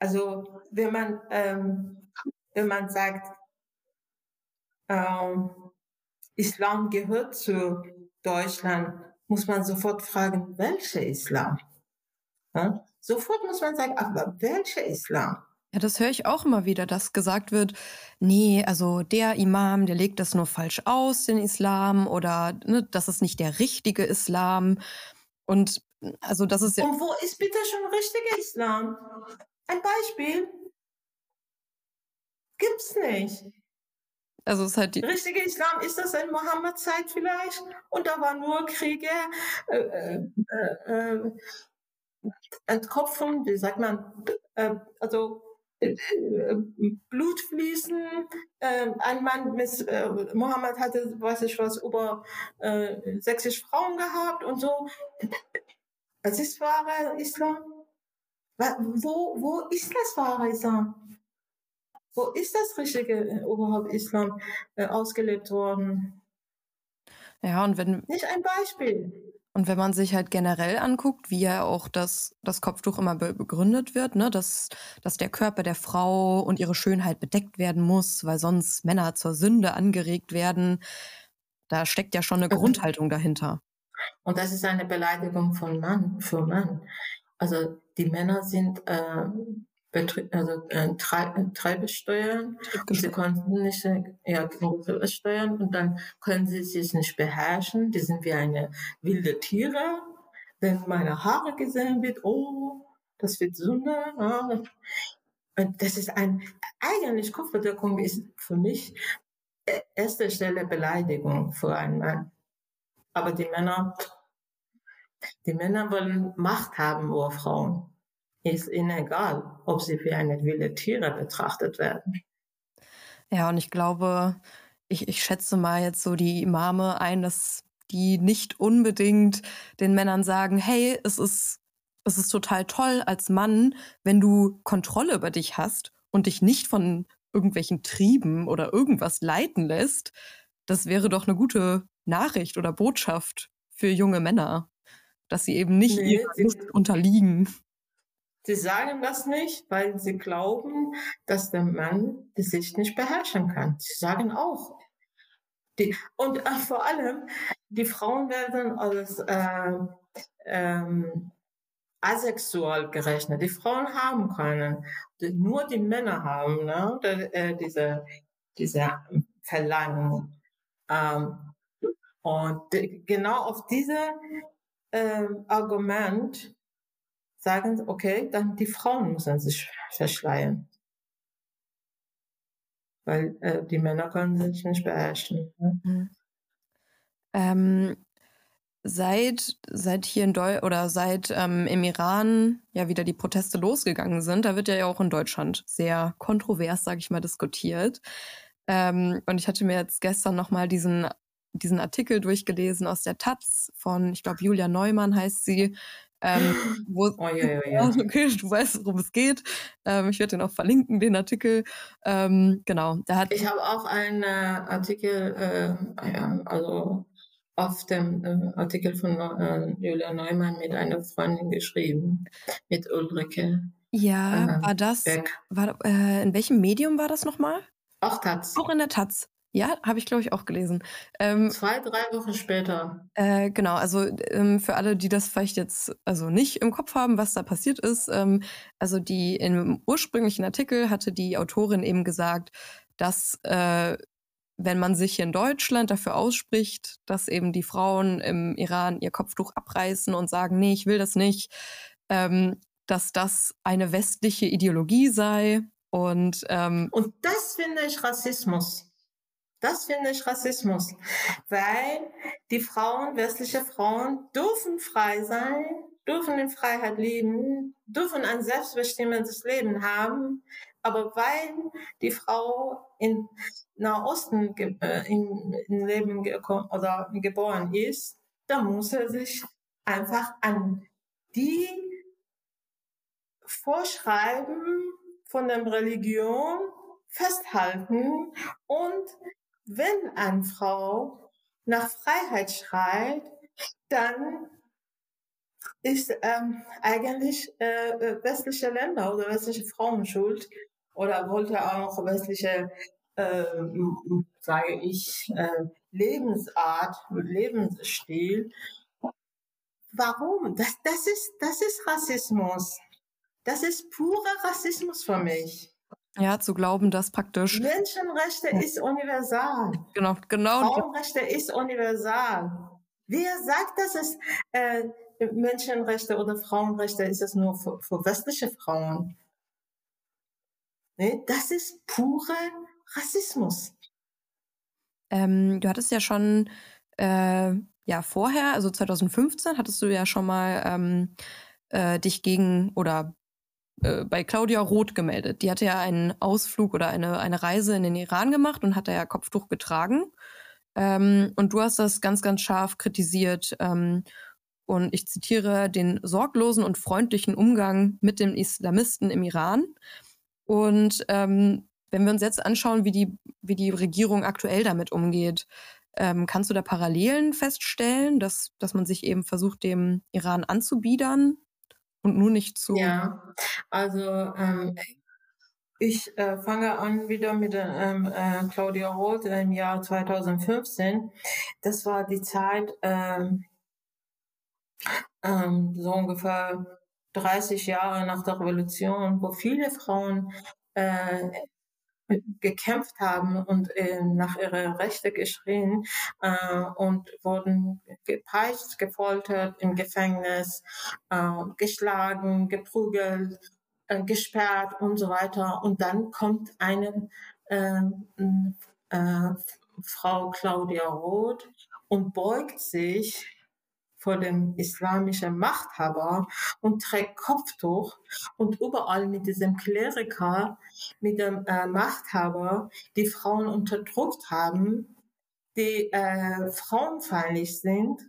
Also wenn man ähm, wenn man sagt, ähm, Islam gehört zu Deutschland, muss man sofort fragen, welcher Islam? Ja? Sofort muss man sagen, aber welcher Islam? Ja, das höre ich auch immer wieder, dass gesagt wird, nee, also der Imam, der legt das nur falsch aus, den Islam, oder ne, das ist nicht der richtige Islam. Und also das ist ja. Und wo ist bitte schon richtiger Islam? Ein Beispiel? Gibt's nicht. Also es ist halt die richtige Islam ist das in Mohammed-Zeit vielleicht und da waren nur Kriege, äh, äh, äh, äh Entkopfung, wie sagt man, äh, also äh, Blut fließen. Äh, ein Mann, mit, äh, Mohammed hatte, weiß ich was, über äh, 60 Frauen gehabt und so. Was ist wahrer Islam? Wo, wo ist das wahre Islam? Wo ist das richtige äh, überhaupt Islam äh, ausgelebt worden? Ja, und wenn. Nicht ein Beispiel. Und wenn man sich halt generell anguckt, wie ja auch das, das Kopftuch immer begründet wird, ne, dass, dass der Körper der Frau und ihre Schönheit bedeckt werden muss, weil sonst Männer zur Sünde angeregt werden, da steckt ja schon eine mhm. Grundhaltung dahinter. Und das ist eine Beleidigung von Mann für Mann. Also die Männer sind äh, Betrie also äh, Treibesteuern. Sie konnten nicht ja, steuern und dann können sie sich nicht beherrschen. Die sind wie eine wilde Tiere. Wenn meine Haare gesehen wird, oh, das wird Sünde. Ja. Und das ist ein, eigentlich Kopfbedeckung ist für mich e-, erste Stelle Beleidigung für einen Mann. Aber die Männer, die Männer wollen Macht haben über Frauen ist ihnen egal, ob sie wie eine wilde Tiere betrachtet werden. Ja, und ich glaube, ich, ich schätze mal jetzt so die Imame ein, dass die nicht unbedingt den Männern sagen, hey, es ist, es ist total toll als Mann, wenn du Kontrolle über dich hast und dich nicht von irgendwelchen Trieben oder irgendwas leiten lässt. Das wäre doch eine gute Nachricht oder Botschaft für junge Männer, dass sie eben nicht nee, ihrer Lust unterliegen. Sie sagen das nicht, weil sie glauben, dass der Mann die Sicht nicht beherrschen kann. Sie sagen auch. Die, und äh, vor allem, die Frauen werden als äh, ähm, asexuell gerechnet. Die Frauen haben keinen. Nur die Männer haben ne, äh, diese, diese Verlangen. Ähm, und genau auf diese ähm, Argument sagen, okay, dann die Frauen müssen sich verschleiern. Weil äh, die Männer können sich nicht beherrschen. Ne? Mhm. Ähm, seit, seit hier in Deu oder seit ähm, im Iran ja wieder die Proteste losgegangen sind, da wird ja auch in Deutschland sehr kontrovers, sage ich mal, diskutiert. Ähm, und ich hatte mir jetzt gestern nochmal diesen diesen Artikel durchgelesen aus der Taz von, ich glaube, Julia Neumann heißt sie, ähm, wo, oh, ja, ja, ja. Okay, du weißt, worum es geht. Ähm, ich werde den auch verlinken, den Artikel. Ähm, genau, da hat. Ich habe auch einen äh, Artikel, äh, also auf dem äh, Artikel von äh, Julia Neumann mit einer Freundin geschrieben, mit Ulrike. Ja, äh, war das, war, äh, in welchem Medium war das nochmal? Auch Taz. Auch in der Taz. Ja, habe ich, glaube ich, auch gelesen. Ähm, Zwei, drei Wochen später. Äh, genau, also ähm, für alle, die das vielleicht jetzt also nicht im Kopf haben, was da passiert ist, ähm, also die im ursprünglichen Artikel hatte die Autorin eben gesagt, dass äh, wenn man sich in Deutschland dafür ausspricht, dass eben die Frauen im Iran ihr Kopftuch abreißen und sagen, nee, ich will das nicht, ähm, dass das eine westliche Ideologie sei. Und, ähm, und das finde ich Rassismus. Das finde ich Rassismus, weil die Frauen, westliche Frauen, dürfen frei sein, dürfen in Freiheit leben, dürfen ein selbstbestimmendes Leben haben, aber weil die Frau in Nahosten ge äh, in, in Leben gekommen oder geboren ist, da muss er sich einfach an die Vorschreiben von der Religion festhalten und wenn eine Frau nach Freiheit schreit, dann ist ähm, eigentlich äh, äh, westliche Länder oder westliche Frauen schuld oder wollte auch westliche, äh, sage ich, äh, Lebensart, Lebensstil. Warum? Das, das, ist, das ist Rassismus. Das ist purer Rassismus für mich. Ja, zu glauben, dass praktisch. Menschenrechte ist universal. Genau, genau. Frauenrechte ist universal. Wer sagt, dass es äh, Menschenrechte oder Frauenrechte ist es nur für, für westliche Frauen? Nee, das ist pure Rassismus. Ähm, du hattest ja schon äh, ja vorher, also 2015, hattest du ja schon mal ähm, äh, dich gegen oder äh, bei Claudia Roth gemeldet. Die hatte ja einen Ausflug oder eine, eine Reise in den Iran gemacht und hat da ja Kopftuch getragen. Ähm, und du hast das ganz, ganz scharf kritisiert. Ähm, und ich zitiere den sorglosen und freundlichen Umgang mit den Islamisten im Iran. Und ähm, wenn wir uns jetzt anschauen, wie die, wie die Regierung aktuell damit umgeht, ähm, kannst du da Parallelen feststellen, dass, dass man sich eben versucht, dem Iran anzubiedern und nur nicht zu. Ja, also ähm, ich äh, fange an wieder mit ähm, äh, Claudia Roth im Jahr 2015. Das war die Zeit, ähm, ähm, so ungefähr 30 Jahre nach der Revolution, wo viele Frauen äh, gekämpft haben und äh, nach ihrer Rechte geschrien äh, und wurden gepeitscht, gefoltert im Gefängnis, äh, geschlagen, geprügelt, äh, gesperrt und so weiter. Und dann kommt eine äh, äh, Frau Claudia Roth und beugt sich vor dem islamischen Machthaber und trägt Kopftuch und überall mit diesem Kleriker, mit dem äh, Machthaber, die Frauen unterdrückt haben, die äh, frauenfeindlich sind,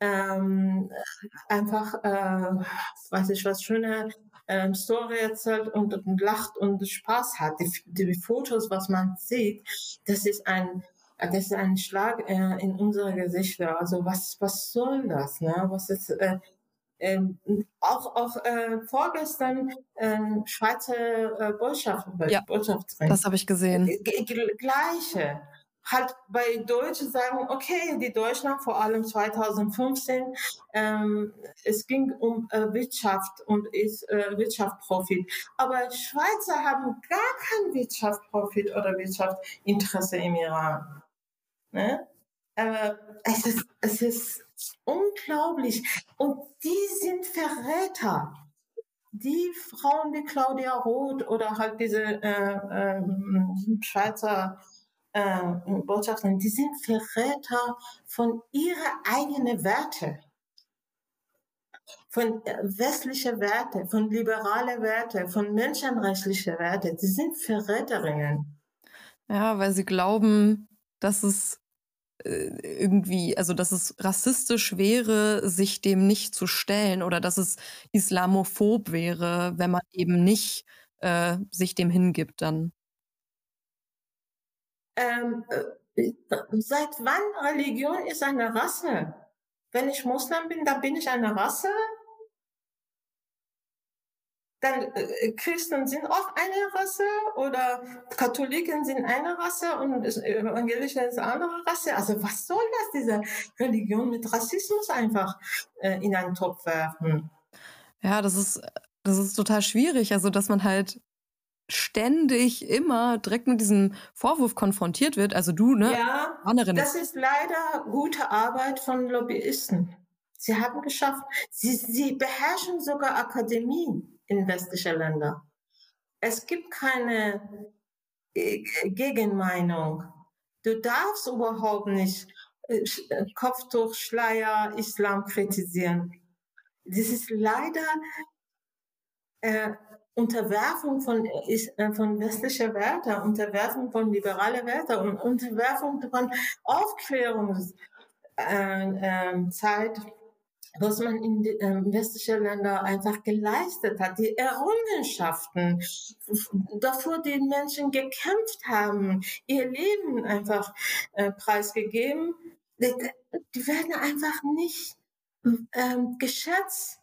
ähm, einfach, äh, weiß ich was, schöne ähm, Story erzählt und, und lacht und Spaß hat. Die, die Fotos, was man sieht, das ist ein das ist ein Schlag äh, in unsere Gesichter. Also was, was soll das? Ne? Was ist, äh, äh, auch auch äh, vorgestern äh, Schweizer äh, Botschaft, ja, Botschaftsring. Das habe ich gesehen. G gleiche. Halt bei Deutschen sagen, okay, die Deutschen vor allem 2015, ähm, es ging um äh, Wirtschaft und ist äh, Wirtschaftsprofit. Aber Schweizer haben gar kein Wirtschaftsprofit oder Wirtschaftsinteresse im Iran. Ne? Aber es ist, es ist unglaublich. Und die sind Verräter. Die Frauen wie Claudia Roth oder halt diese äh, äh, Schweizer äh, Botschafterin, die sind Verräter von ihren eigenen Werte von äh, westlichen Werte, von liberalen Werte, von menschenrechtlichen Werte. Die sind Verräterinnen. Ja, weil sie glauben, dass es äh, irgendwie, also dass es rassistisch wäre, sich dem nicht zu stellen oder dass es islamophob wäre, wenn man eben nicht äh, sich dem hingibt dann. Ähm, äh, seit wann Religion ist eine Rasse? Wenn ich Muslim bin, dann bin ich eine Rasse dann äh, Christen sind auch eine Rasse oder Katholiken sind eine Rasse und Evangelische ist eine andere Rasse. Also was soll das, diese Religion mit Rassismus einfach äh, in einen Topf werfen? Ja, das ist, das ist total schwierig. Also, dass man halt ständig immer direkt mit diesem Vorwurf konfrontiert wird. Also du, ne? Ja, das ist leider gute Arbeit von Lobbyisten. Sie haben geschafft, sie, sie beherrschen sogar Akademien in westliche Länder. Es gibt keine äh, Gegenmeinung. Du darfst überhaupt nicht äh, äh, Kopftuch, Schleier, Islam kritisieren. Das ist leider äh, Unterwerfung von, von westlicher Werte, Unterwerfung von liberaler Werte und Unterwerfung von Aufklärungszeit. Äh, äh, was man in ähm, westlichen Ländern einfach geleistet hat, die Errungenschaften, davor die Menschen gekämpft haben, ihr Leben einfach äh, preisgegeben, die, die, werden einfach nicht ähm, geschätzt.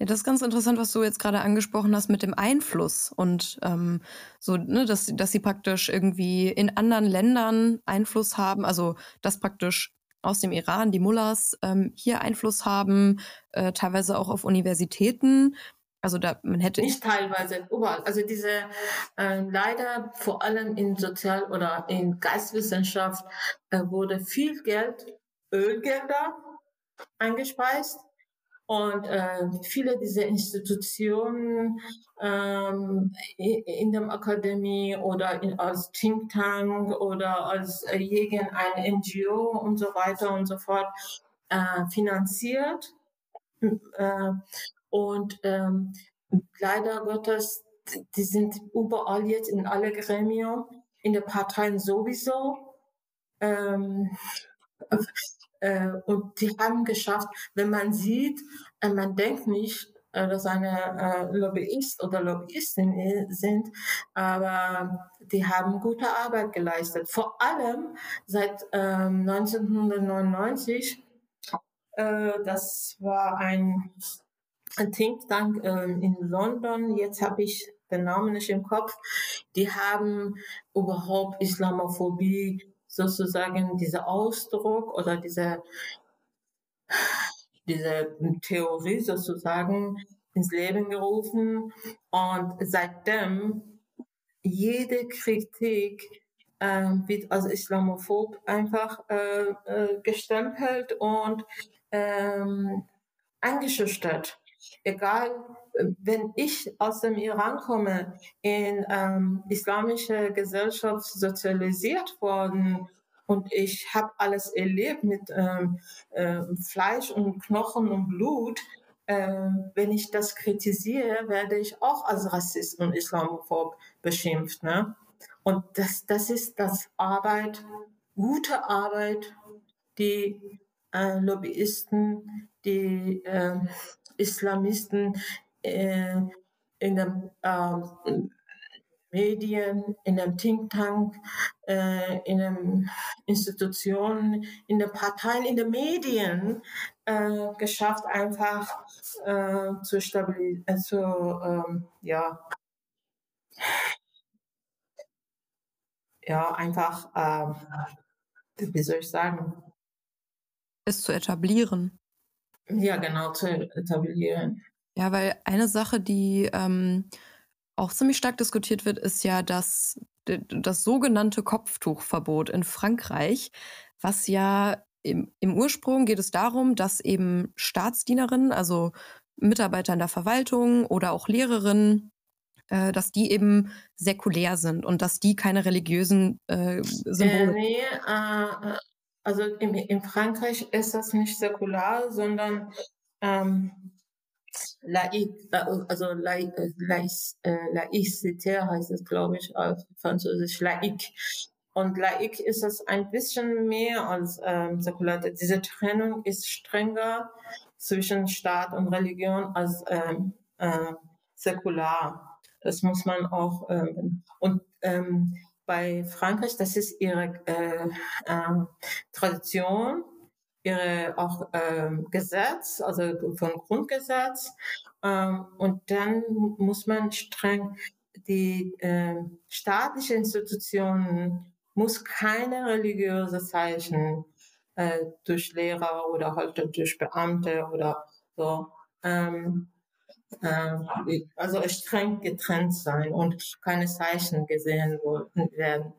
Ja, das ist ganz interessant, was du jetzt gerade angesprochen hast mit dem Einfluss und ähm, so, ne, dass, dass sie praktisch irgendwie in anderen Ländern Einfluss haben, also dass praktisch aus dem Iran, die Mullahs, ähm, hier Einfluss haben, äh, teilweise auch auf Universitäten. Also da man hätte nicht teilweise überall. Also diese äh, leider vor allem in Sozial- oder in Geistwissenschaft äh, wurde viel Geld, Ölgelder eingespeist und äh, viele dieser Institutionen ähm, in der Akademie oder in, als Think Tank oder als äh, irgendeine NGO und so weiter und so fort äh, finanziert. Äh, und ähm, leider Gottes, die sind überall jetzt in alle Gremien, in den Parteien sowieso. Ähm, äh, und die haben geschafft, wenn man sieht, äh, man denkt nicht, äh, dass eine äh, Lobbyist oder Lobbyistin sind, aber die haben gute Arbeit geleistet. Vor allem seit ähm, 1999, äh, das war ein, ein Think Tank ähm, in London, jetzt habe ich den Namen nicht im Kopf, die haben überhaupt Islamophobie sozusagen dieser Ausdruck oder diese diese Theorie sozusagen ins Leben gerufen und seitdem jede Kritik äh, wird als islamophob einfach äh, äh, gestempelt und ähm, eingeschüchtert. Egal, wenn ich aus dem Iran komme, in ähm, islamische Gesellschaft sozialisiert worden und ich habe alles erlebt mit ähm, äh, Fleisch und Knochen und Blut. Äh, wenn ich das kritisiere, werde ich auch als Rassist und Islamophob beschimpft. Ne? Und das, das ist das Arbeit, gute Arbeit, die äh, Lobbyisten, die äh, Islamisten äh, in der äh, Medien, in einem Think Tank, äh, in einem Institutionen, in den Parteien, in den Medien äh, geschafft, einfach äh, zu stabilisieren, äh, zu, ähm, ja, ja, einfach, ähm, wie soll ich sagen? Es zu etablieren. Ja, genau, zu etablieren. Ja, weil eine Sache, die ähm, auch ziemlich stark diskutiert wird, ist ja das, das sogenannte Kopftuchverbot in Frankreich, was ja im, im Ursprung geht es darum, dass eben Staatsdienerinnen, also Mitarbeiter in der Verwaltung oder auch Lehrerinnen, äh, dass die eben säkulär sind und dass die keine religiösen äh, Symbole. Äh, nee, äh, also in, in Frankreich ist das nicht säkular, sondern ähm, Laik, also Laik, äh, Laicité heißt es, glaube ich, auf Französisch, Laik. Und Laik ist es ein bisschen mehr als ähm, säkular. Diese Trennung ist strenger zwischen Staat und Religion als ähm, äh, säkular. Das muss man auch. Ähm, und ähm, bei Frankreich, das ist ihre äh, äh, Tradition ihre auch ähm, Gesetz, also vom Grundgesetz. Ähm, und dann muss man streng die äh, staatliche Institutionen muss keine religiöse Zeichen äh, durch Lehrer oder halt durch Beamte oder so. Ähm, äh, also streng getrennt sein und keine Zeichen gesehen werden.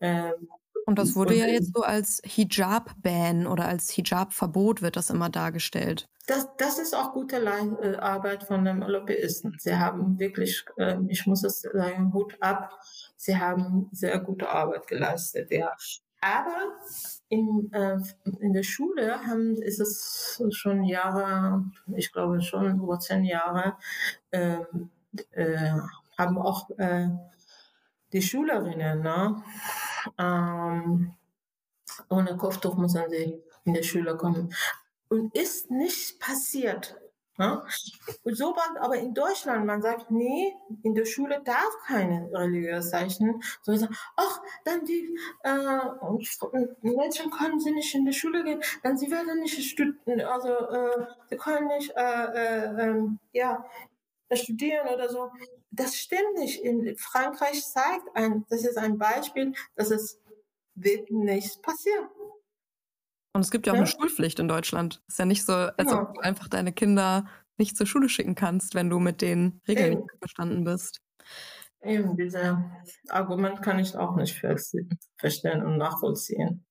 Ähm, und das wurde und, ja jetzt so als Hijab-Ban oder als Hijab-Verbot wird das immer dargestellt. Das, das ist auch gute Le äh, Arbeit von den Lobbyisten. Sie haben wirklich, äh, ich muss es sagen, Hut ab. Sie haben sehr gute Arbeit geleistet, ja. Aber in, äh, in der Schule haben, ist es schon Jahre, ich glaube schon über zehn Jahre, äh, äh, haben auch äh, die Schülerinnen ne, ähm, ohne Kopftuch müssen sie in die Schule kommen. Und ist nicht passiert. Ne? Sobald aber in Deutschland man sagt, nee, in der Schule darf keine religiöse Zeichen, so sagen, ach, dann die äh, Mädchen können sie nicht in die Schule gehen, dann sie werden nicht studieren, also äh, sie können nicht äh, äh, ähm, ja studieren oder so das stimmt nicht. In Frankreich zeigt ein, das ist ein Beispiel, dass es wird nicht passieren. Und es gibt ja auch ja. eine Schulpflicht in Deutschland. Es ist ja nicht so, als ja. ob du einfach deine Kinder nicht zur Schule schicken kannst, wenn du mit den Regeln Eben. nicht verstanden bist. Eben, dieses Argument kann ich auch nicht verstehen und nachvollziehen.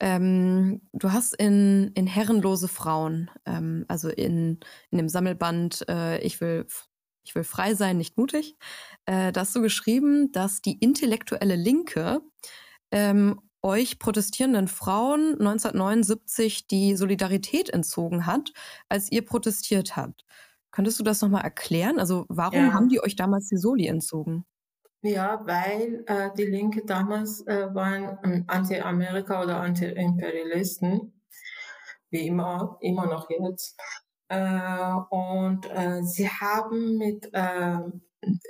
Ähm, du hast in, in Herrenlose Frauen, ähm, also in, in dem Sammelband äh, Ich will ich will frei sein, nicht mutig, äh, da hast du geschrieben, dass die intellektuelle Linke ähm, euch protestierenden Frauen 1979 die Solidarität entzogen hat, als ihr protestiert habt. Könntest du das nochmal erklären? Also warum Ja. haben die euch damals die Soli entzogen? Ja, weil äh, die Linke damals äh, waren ähm, Anti-Amerika oder Anti-Imperialisten, wie immer, immer noch jetzt. Äh, und äh, sie haben mit äh,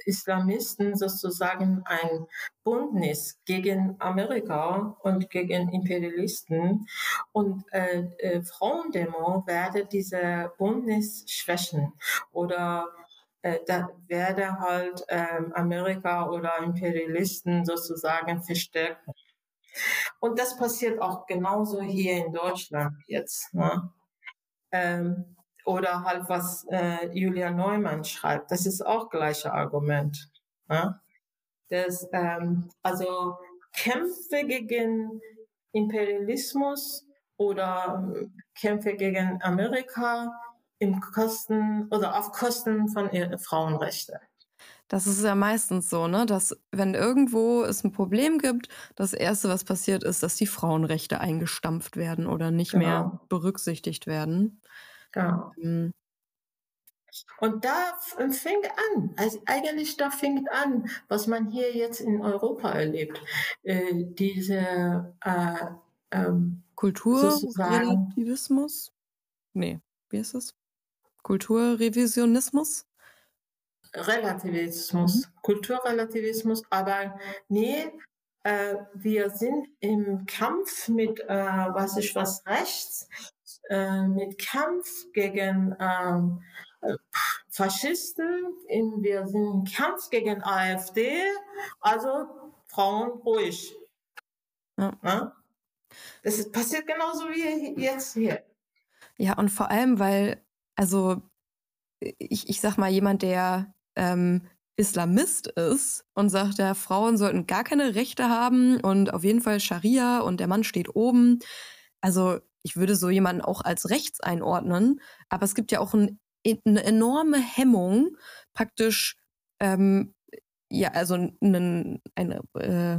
Islamisten sozusagen ein Bündnis gegen Amerika und gegen Imperialisten. Und äh, äh, Frauendemo werde diese Bündnis schwächen oder äh, da werde halt ähm, Amerika oder Imperialisten sozusagen verstärken. Und das passiert auch genauso hier in Deutschland jetzt. Ne? Ähm, oder halt was äh, Julia Neumann schreibt, das ist auch gleiche Argument. Ne? Das, ähm, also Kämpfe gegen Imperialismus oder Kämpfe gegen Amerika im Kosten oder auf Kosten von ihr- Frauenrechte. Das ist ja meistens so, ne? Dass wenn irgendwo es ein Problem gibt, das erste, was passiert, ist, dass die Frauenrechte eingestampft werden oder nicht mehr Genau. berücksichtigt werden. Genau. Ähm, Und da f- fängt an, also eigentlich da fängt an, was man hier jetzt in Europa erlebt. Äh, diese äh, ähm, Kulturrelativismus? Nee, wie ist es? Kulturrevisionismus? Relativismus, Kulturrelativismus, aber nee, äh, wir sind im Kampf mit, äh, was ich was rechts, äh, mit Kampf gegen ähm, äh, Faschisten, in, wir sind Kampf gegen AfD, also Frauen ruhig. Ja. Das ist, passiert genauso wie jetzt hier. Ja, und vor allem, weil, also, ich, ich sag mal, jemand, der ähm, Islamist ist und sagt, ja, Frauen sollten gar keine Rechte haben und auf jeden Fall Scharia und der Mann steht oben. Also, ich würde so jemanden auch als rechts einordnen, aber es gibt ja auch ein, eine enorme Hemmung, praktisch, ähm, ja, also einen, eine, äh,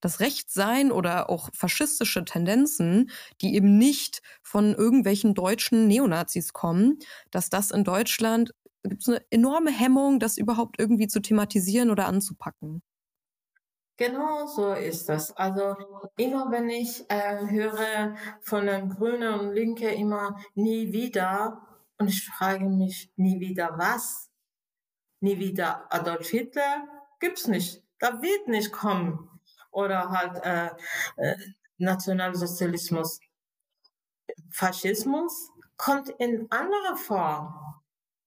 das Rechtssein oder auch faschistische Tendenzen, die eben nicht von irgendwelchen deutschen Neonazis kommen, dass das in Deutschland gibt es eine enorme Hemmung, das überhaupt irgendwie zu thematisieren oder anzupacken. Genau so ist das. Also immer wenn ich äh, höre von den Grünen und Linke immer nie wieder und ich frage mich nie wieder was? Nie wieder Adolf Hitler gibt's nicht. Da wird nicht kommen. Oder halt äh, äh, Nationalsozialismus. Faschismus kommt in anderer Form,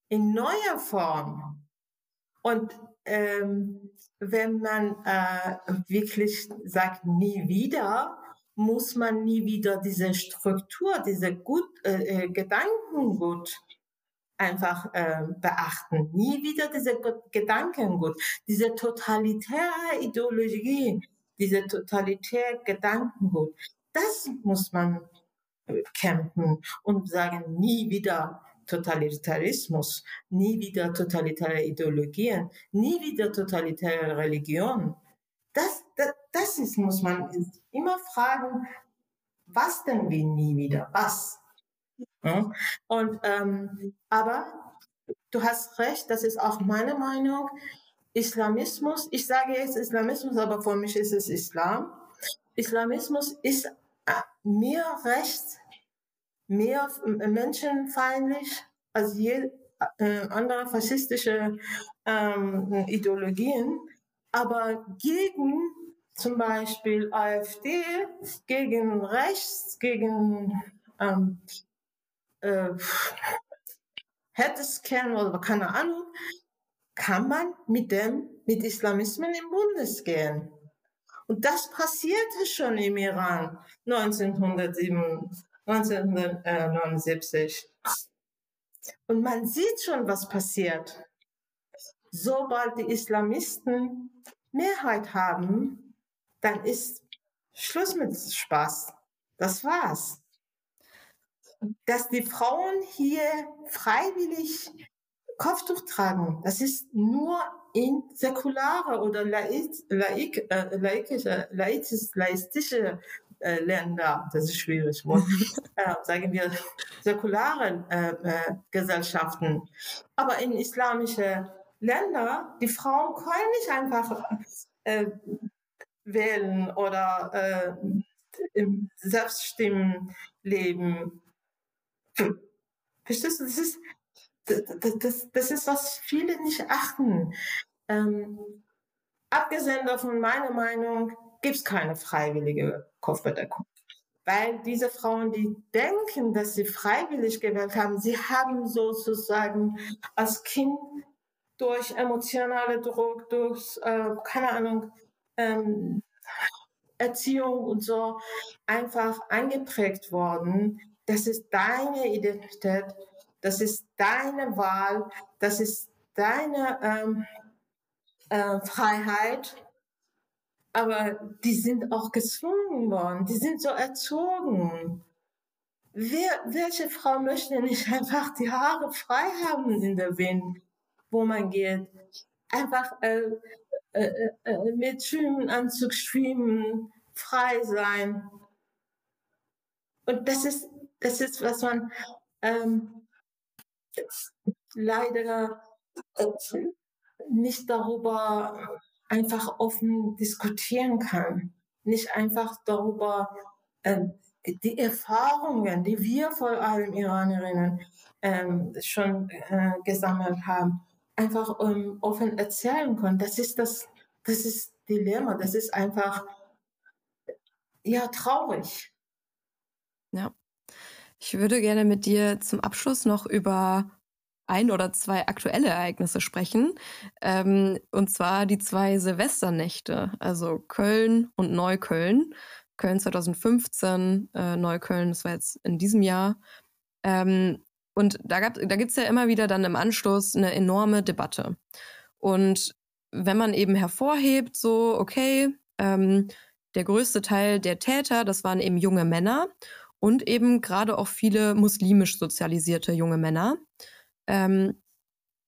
in neuer Form. Und ähm, wenn man äh, wirklich sagt, nie wieder, muss man nie wieder diese Struktur, diese gut, äh, äh, Gedankengut einfach äh, beachten. Nie wieder diese Ge- Gedankengut, diese totalitäre Ideologie, diese totalitäre Gedankengut. Das muss man äh, kämpfen und sagen, nie wieder Totalitarismus, nie wieder totalitäre Ideologien, nie wieder totalitäre Religion. Das, das, das ist, muss man immer fragen, was denn wie nie wieder? Was? Und, ähm, aber du hast recht, das ist auch meine Meinung. Islamismus, ich sage jetzt Islamismus, aber für mich ist es Islam. Islamismus ist äh, mehr rechts, mehr menschenfeindlich als je äh, andere faschistische ähm, Ideologien, aber gegen zum Beispiel AfD, gegen rechts, gegen ähm, äh, Hetzscan oder keine Ahnung, kann man mit dem, mit Islamismen im Bundes gehen. Und das passierte schon im Iran 1907, 1979. Und man sieht schon, was passiert. Sobald die Islamisten Mehrheit haben, dann ist Schluss mit Spaß. Das war's. Dass die Frauen hier freiwillig Kopftuch tragen, das ist nur in säkulare oder laik, laik, äh, laikische, laizis, laizische äh, Länder, das ist schwierig, äh, sagen wir, säkularen äh, äh, Gesellschaften. Aber in islamische Länder, die Frauen können nicht einfach äh, wählen oder äh, im Selbststimmen leben. Verstehst du? Das ist, das, das, das ist, was viele nicht achten. Ähm, abgesehen davon, meiner Meinung, gibt es keine freiwillige Kopfbedeckung. Weil diese Frauen, die denken, dass sie freiwillig gewählt haben, sie haben sozusagen als Kind durch emotionale Druck, durch, äh, keine Ahnung, ähm, Erziehung und so einfach eingeprägt worden. Das ist deine Identität, das ist deine Wahl, das ist deine ähm, äh, Freiheit. Aber die sind auch gezwungen worden, die sind so erzogen. Wer, welche Frau möchte nicht einfach die Haare frei haben in der Wind, wo man geht? Einfach äh, äh, äh, mit Schwimmenanzug schwimmen, frei sein. Und das ist, das ist, was man ähm, leider äh, nicht darüber einfach offen diskutieren kann, nicht einfach darüber äh, die Erfahrungen, die wir vor allem Iranerinnen ähm, schon äh, gesammelt haben, einfach ähm, offen erzählen können. Das ist das, das ist Dilemma. Das ist einfach ja traurig. Ja. Ich würde gerne mit dir zum Abschluss noch über ein oder zwei aktuelle Ereignisse sprechen. Ähm, und zwar die zwei Silvesternächte, also Köln und Neukölln. Köln 2015, äh, Neukölln, das war jetzt in diesem Jahr. Ähm, und da, da gibt es ja immer wieder dann im Anschluss eine enorme Debatte. Und wenn man eben hervorhebt, so, okay, ähm, der größte Teil der Täter, das waren eben junge Männer und eben gerade auch viele muslimisch sozialisierte junge Männer. Ähm,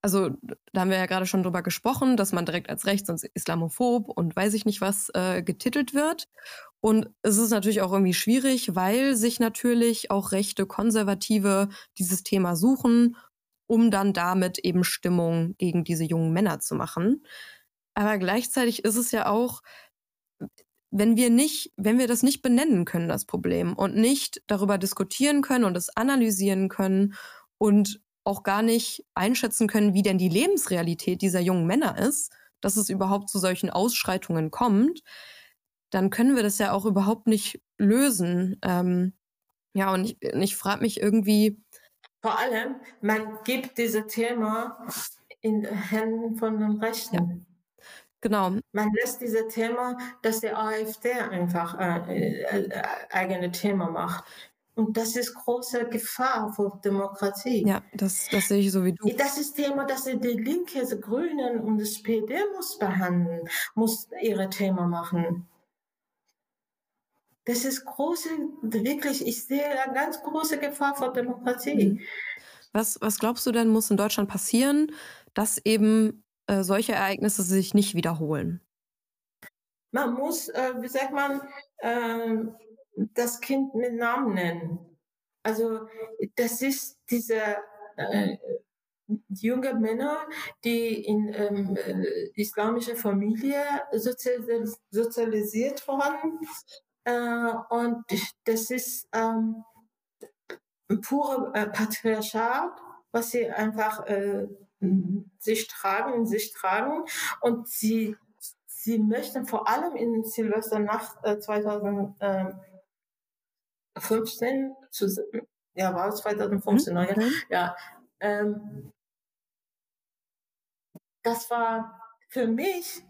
also da haben wir ja gerade schon drüber gesprochen, dass man direkt als rechts- und islamophob und weiß ich nicht was äh, getitelt wird. Und es ist natürlich auch irgendwie schwierig, weil sich natürlich auch rechte Konservative dieses Thema suchen, um dann damit eben Stimmung gegen diese jungen Männer zu machen. Aber gleichzeitig ist es ja auch, wenn wir nicht, wenn wir das nicht benennen können, das Problem, und nicht darüber diskutieren können und es analysieren können und auch gar nicht einschätzen können, wie denn die Lebensrealität dieser jungen Männer ist, dass es überhaupt zu solchen Ausschreitungen kommt, dann können wir das ja auch überhaupt nicht lösen. Ähm, ja, und ich, ich frage mich irgendwie. Vor allem, man gibt dieses Thema in Händen von den Rechten. Ja. Genau. Man lässt dieses Thema, dass der AfD einfach äh, äh, eigene Thema macht. Und das ist große Gefahr für Demokratie. Ja, das, das sehe ich so wie du. Das ist Thema, dass die Linke, die Grünen und das SPD muss behandeln, muss ihre Thema machen. Das ist große, wirklich, ich sehe eine ganz große Gefahr für Demokratie. Mhm. Was, was glaubst du denn, muss in Deutschland passieren, dass eben äh, solche Ereignisse sich nicht wiederholen? Man muss, äh, wie sagt man, äh, das Kind mit Namen nennen. Also das ist diese äh, junge Männer, die in ähm, äh, islamische Familie sozialis sozialisiert wurden. Äh, und das ist ähm, pure äh, Patriarchat, was sie einfach äh, sich tragen, sich tragen. Und sie, sie möchten vor allem in Silvesternacht äh, 2000 15 zu, ja, war es 2015, mhm. ja, ja ähm, das war für mich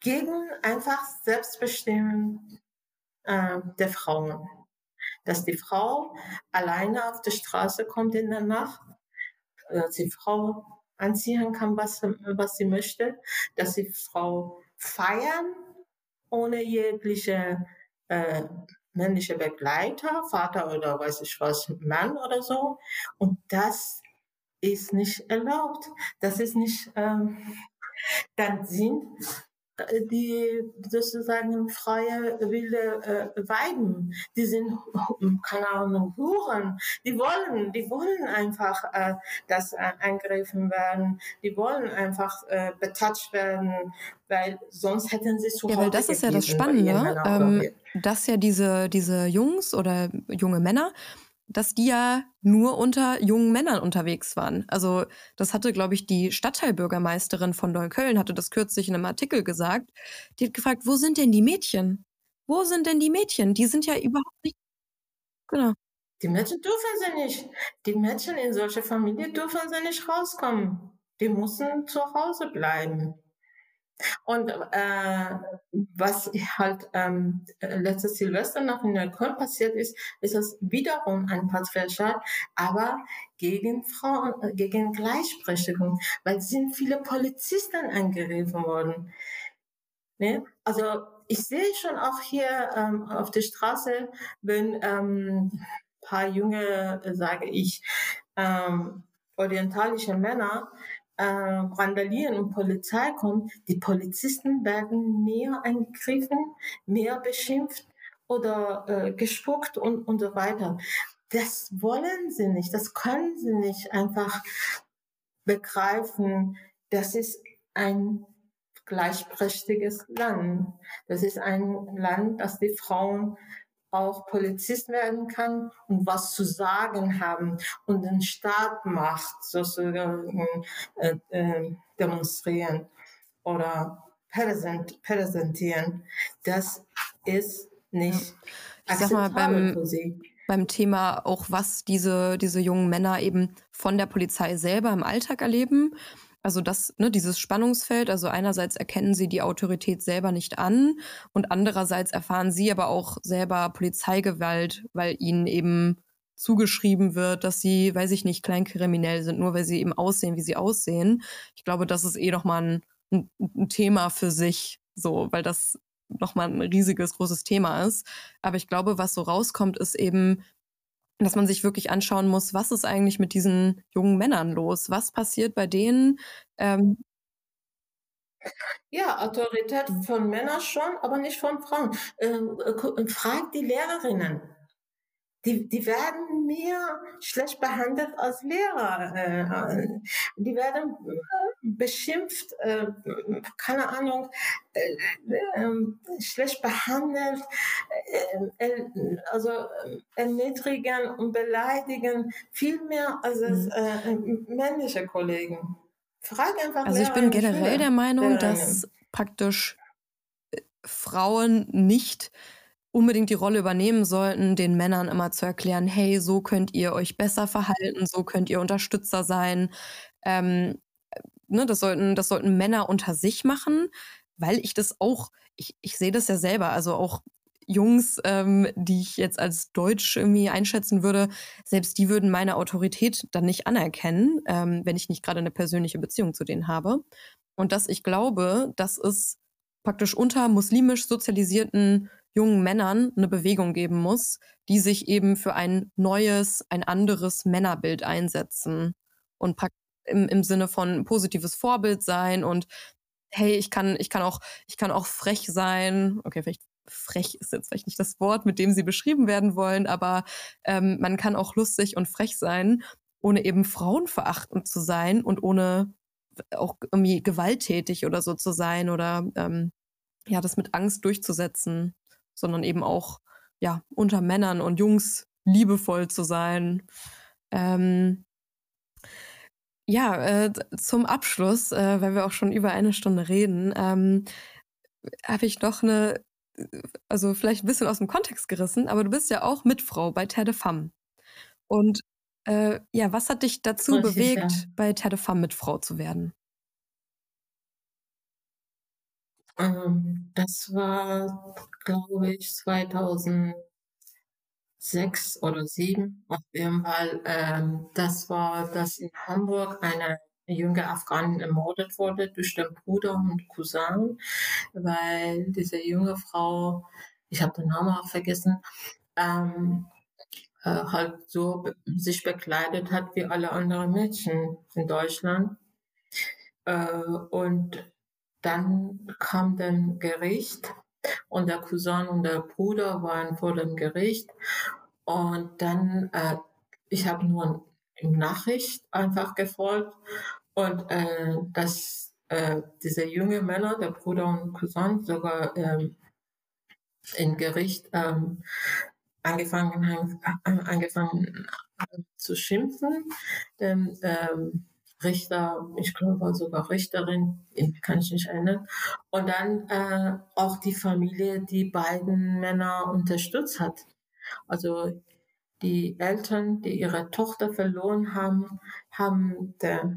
gegen einfach Selbstbestimmen äh, der Frauen. Dass die Frau alleine auf die Straße kommt in der Nacht, dass die Frau anziehen kann, was, was sie möchte, dass die Frau feiern ohne jegliche äh, männliche Begleiter, Vater oder weiß ich was, Mann oder so. Und das ist nicht erlaubt. Das ist nicht, ähm, dann sind die sozusagen freie wilde äh, Weiben, die sind, keine Ahnung, Huren, die wollen, die wollen einfach, äh, dass äh, eingegriffen werden, die wollen einfach äh, betatscht werden, weil sonst hätten sie zu Ja, weil das ist ja das Spannende, ähm, dass ja diese, diese Jungs oder junge Männer, dass die ja nur unter jungen Männern unterwegs waren. Also das hatte, glaube ich, die Stadtteilbürgermeisterin von Neukölln, hatte das kürzlich in einem Artikel gesagt. Die hat gefragt, wo sind denn die Mädchen? Wo sind denn die Mädchen? Die sind ja überhaupt nicht. Genau. Die Mädchen dürfen sie nicht. Die Mädchen in solche Familie dürfen sie nicht rauskommen. Die müssen zu Hause bleiben. Und äh, was halt ähm, letztes Silvester noch in Neukölln passiert ist, ist es wiederum ein Patriarchat, aber gegen Frauen, äh, gegen Gleichberechtigung, weil sind viele Polizisten angegriffen worden. Ne? Also ich sehe schon auch hier ähm, auf der Straße, wenn ähm, paar junge, äh, sage ich, ähm, orientalische Männer äh, randalieren und Polizei kommt, die Polizisten werden mehr angegriffen, mehr beschimpft oder äh, gespuckt und, und so weiter. Das wollen sie nicht, das können sie nicht einfach begreifen. Das ist ein gleichberechtigtes Land. Das ist ein Land, das die Frauen auch Polizist werden kann und was zu sagen haben und den Staat macht, sozusagen äh, äh, demonstrieren oder präsent, präsentieren. Das ist nicht ich sag mal, beim, beim Thema auch, was diese, diese jungen Männer eben von der Polizei selber im Alltag erleben, also das, ne, dieses Spannungsfeld, also einerseits erkennen sie die Autorität selber nicht an und andererseits erfahren sie aber auch selber Polizeigewalt, weil ihnen eben zugeschrieben wird, dass sie, weiß ich nicht, kleinkriminell sind, nur weil sie eben aussehen, wie sie aussehen. Ich glaube, das ist eh nochmal ein, ein Thema für sich, so, weil das nochmal ein riesiges, großes Thema ist. Aber ich glaube, was so rauskommt, ist eben, dass man sich wirklich anschauen muss, was ist eigentlich mit diesen jungen Männern los? Was passiert bei denen? Ähm ja, Autorität von Männern schon, aber nicht von Frauen. Ähm, äh, fragt die Lehrerinnen die, die werden mehr schlecht behandelt als Lehrer. Äh, die werden äh, beschimpft, äh, keine Ahnung, schlecht behandelt, also erniedrigen und beleidigen viel mehr als mhm. männliche Kollegen. Frag einfach Also ich bin generell der Meinung, dass praktisch Frauen nicht unbedingt die Rolle übernehmen sollten, den Männern immer zu erklären, hey, so könnt ihr euch besser verhalten, so könnt ihr Unterstützer sein. Ähm, ne, das, sollten, das sollten Männer unter sich machen, weil ich das auch, ich, ich sehe das ja selber, also auch Jungs, ähm, die ich jetzt als Deutsch irgendwie einschätzen würde, selbst die würden meine Autorität dann nicht anerkennen, ähm, wenn ich nicht gerade eine persönliche Beziehung zu denen habe. Und dass ich glaube, dass es praktisch unter muslimisch sozialisierten jungen Männern eine Bewegung geben muss, die sich eben für ein neues, ein anderes Männerbild einsetzen und im, im Sinne von positives Vorbild sein und hey, ich kann, ich kann auch, ich kann auch frech sein. Okay, vielleicht frech ist jetzt vielleicht nicht das Wort, mit dem sie beschrieben werden wollen, aber ähm, man kann auch lustig und frech sein, ohne eben frauenverachtend zu sein und ohne auch irgendwie gewalttätig oder so zu sein oder ähm, ja, das mit Angst durchzusetzen sondern eben auch ja unter Männern und Jungs liebevoll zu sein. Ähm, ja, äh, zum Abschluss, äh, weil wir auch schon über eine Stunde reden, ähm, habe ich noch eine, also vielleicht ein bisschen aus dem Kontext gerissen, aber du bist ja auch Mitfrau bei Terre de Femme. Und äh, ja, was hat dich dazu Richtig, bewegt, ja. bei Terre de Femme Mitfrau zu werden? Ähm, das war, glaube ich, 2006 oder 2007 auf jeden Fall. Ähm, das war, dass in Hamburg eine junge Afghanin ermordet wurde durch den Bruder und Cousin, weil diese junge Frau, ich habe den Namen auch vergessen, ähm, äh, halt so sich bekleidet hat wie alle anderen Mädchen in Deutschland. Äh, und dann kam dann Gericht und der Cousin und der Bruder waren vor dem Gericht und dann äh, ich habe nur im Nachricht einfach gefolgt und äh, dass äh, diese junge Männer, der Bruder und Cousin, sogar ähm, im Gericht ähm, angefangen haben, äh, angefangen zu schimpfen. Denn ähm, Richter, ich glaube sogar Richterin, kann ich nicht erinnern. Und dann äh, auch die Familie, die beiden Männer unterstützt hat. Also die Eltern, die ihre Tochter verloren haben, haben der,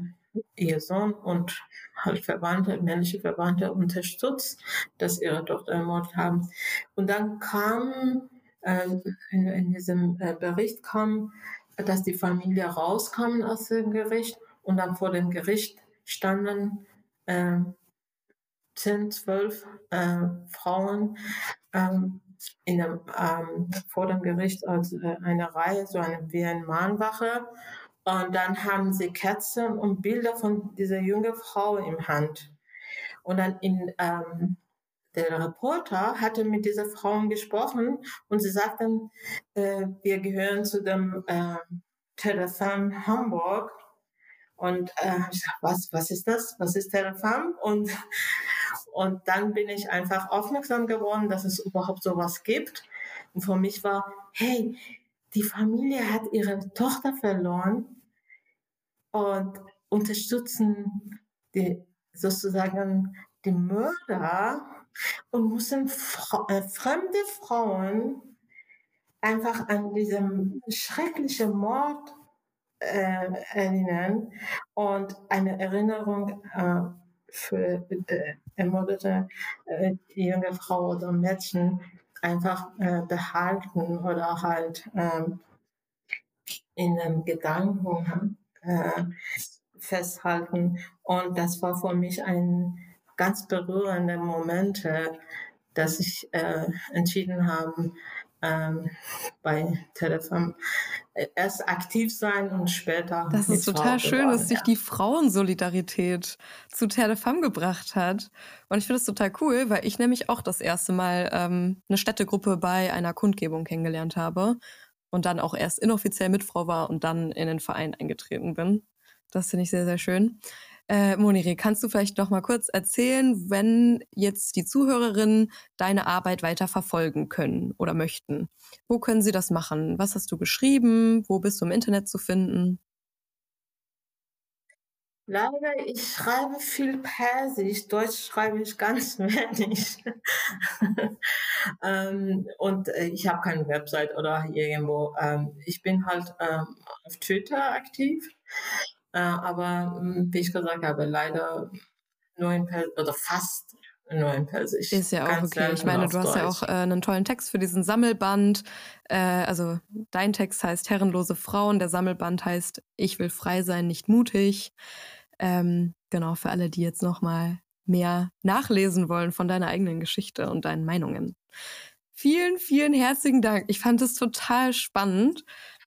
ihr Sohn und halt Verwandte, männliche Verwandte unterstützt, dass ihre Tochter ermordet haben. Und dann kam, äh, in, in, diesem äh, Bericht kam, dass die Familie rauskam aus dem Gericht und dann vor dem Gericht standen äh, 10, 12 äh, Frauen, ähm, in dem, ähm, vor dem Gericht als äh, eine Reihe, so eine wie eine Mahnwache. Und dann haben sie Kerzen und Bilder von dieser jungen Frau im Hand. Und dann in, ähm, der Reporter hatte mit dieser Frau gesprochen und sie sagten, äh, wir gehören zu dem äh, Telefam Hamburg. Und äh, ich sag, was, was ist das? Was ist Telefam? Und und dann bin ich einfach aufmerksam geworden, dass es überhaupt sowas gibt. Und für mich war, hey, die Familie hat ihre Tochter verloren und unterstützen die, sozusagen die Mörder und müssen äh, fremde Frauen einfach an diesem schrecklichen Mord äh, erinnern und eine Erinnerung äh, für äh, ermordete äh, junge Frau oder Mädchen einfach äh, behalten oder halt ähm, in einem Gedanken äh, festhalten. Und das war für mich ein ganz berührender Moment, äh, dass ich äh, entschieden habe, ähm, bei Telefon äh, erst aktiv sein und später. Das ist total schön, dass sich ja. die Frauensolidarität zu Telefam gebracht hat. Und ich finde es total cool, weil ich nämlich auch das erste Mal ähm, eine Städtegruppe bei einer Kundgebung kennengelernt habe und dann auch erst inoffiziell Mitfrau war und dann in den Verein eingetreten bin. Das finde ich sehr, sehr schön. Äh, Monire, kannst du vielleicht noch mal kurz erzählen, wenn jetzt die Zuhörerinnen deine Arbeit weiter verfolgen können oder möchten? Wo können sie das machen? Was hast du geschrieben? Wo bist du im Internet zu finden? Leider, ich schreibe viel Persisch, Deutsch schreibe ich ganz wenig. ähm, und ich habe keine Website oder irgendwo. Ähm, ich bin halt ähm, auf Twitter aktiv. Äh, aber hm, wie ich gesagt habe, leider nur in Persisch oder fast nur in Persisch. Ist ja auch okay. Ich meine, du hast Deutsch. ja auch äh, einen tollen Text für diesen Sammelband. Äh, also dein Text heißt Herrenlose Frauen, der Sammelband heißt Ich will frei sein, nicht mutig. Ähm, genau, für alle, die jetzt nochmal mehr nachlesen wollen von deiner eigenen Geschichte und deinen Meinungen. Vielen, vielen herzlichen Dank. Ich fand es total spannend.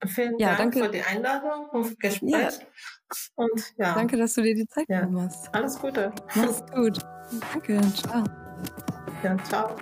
Vielen ja, Dank danke. für die Einladung und Gespräch. Ja. Und ja. Danke, dass du dir die Zeit ja. genommen hast. Alles Gute. Mach's gut. Danke. Ciao. Ja, ciao.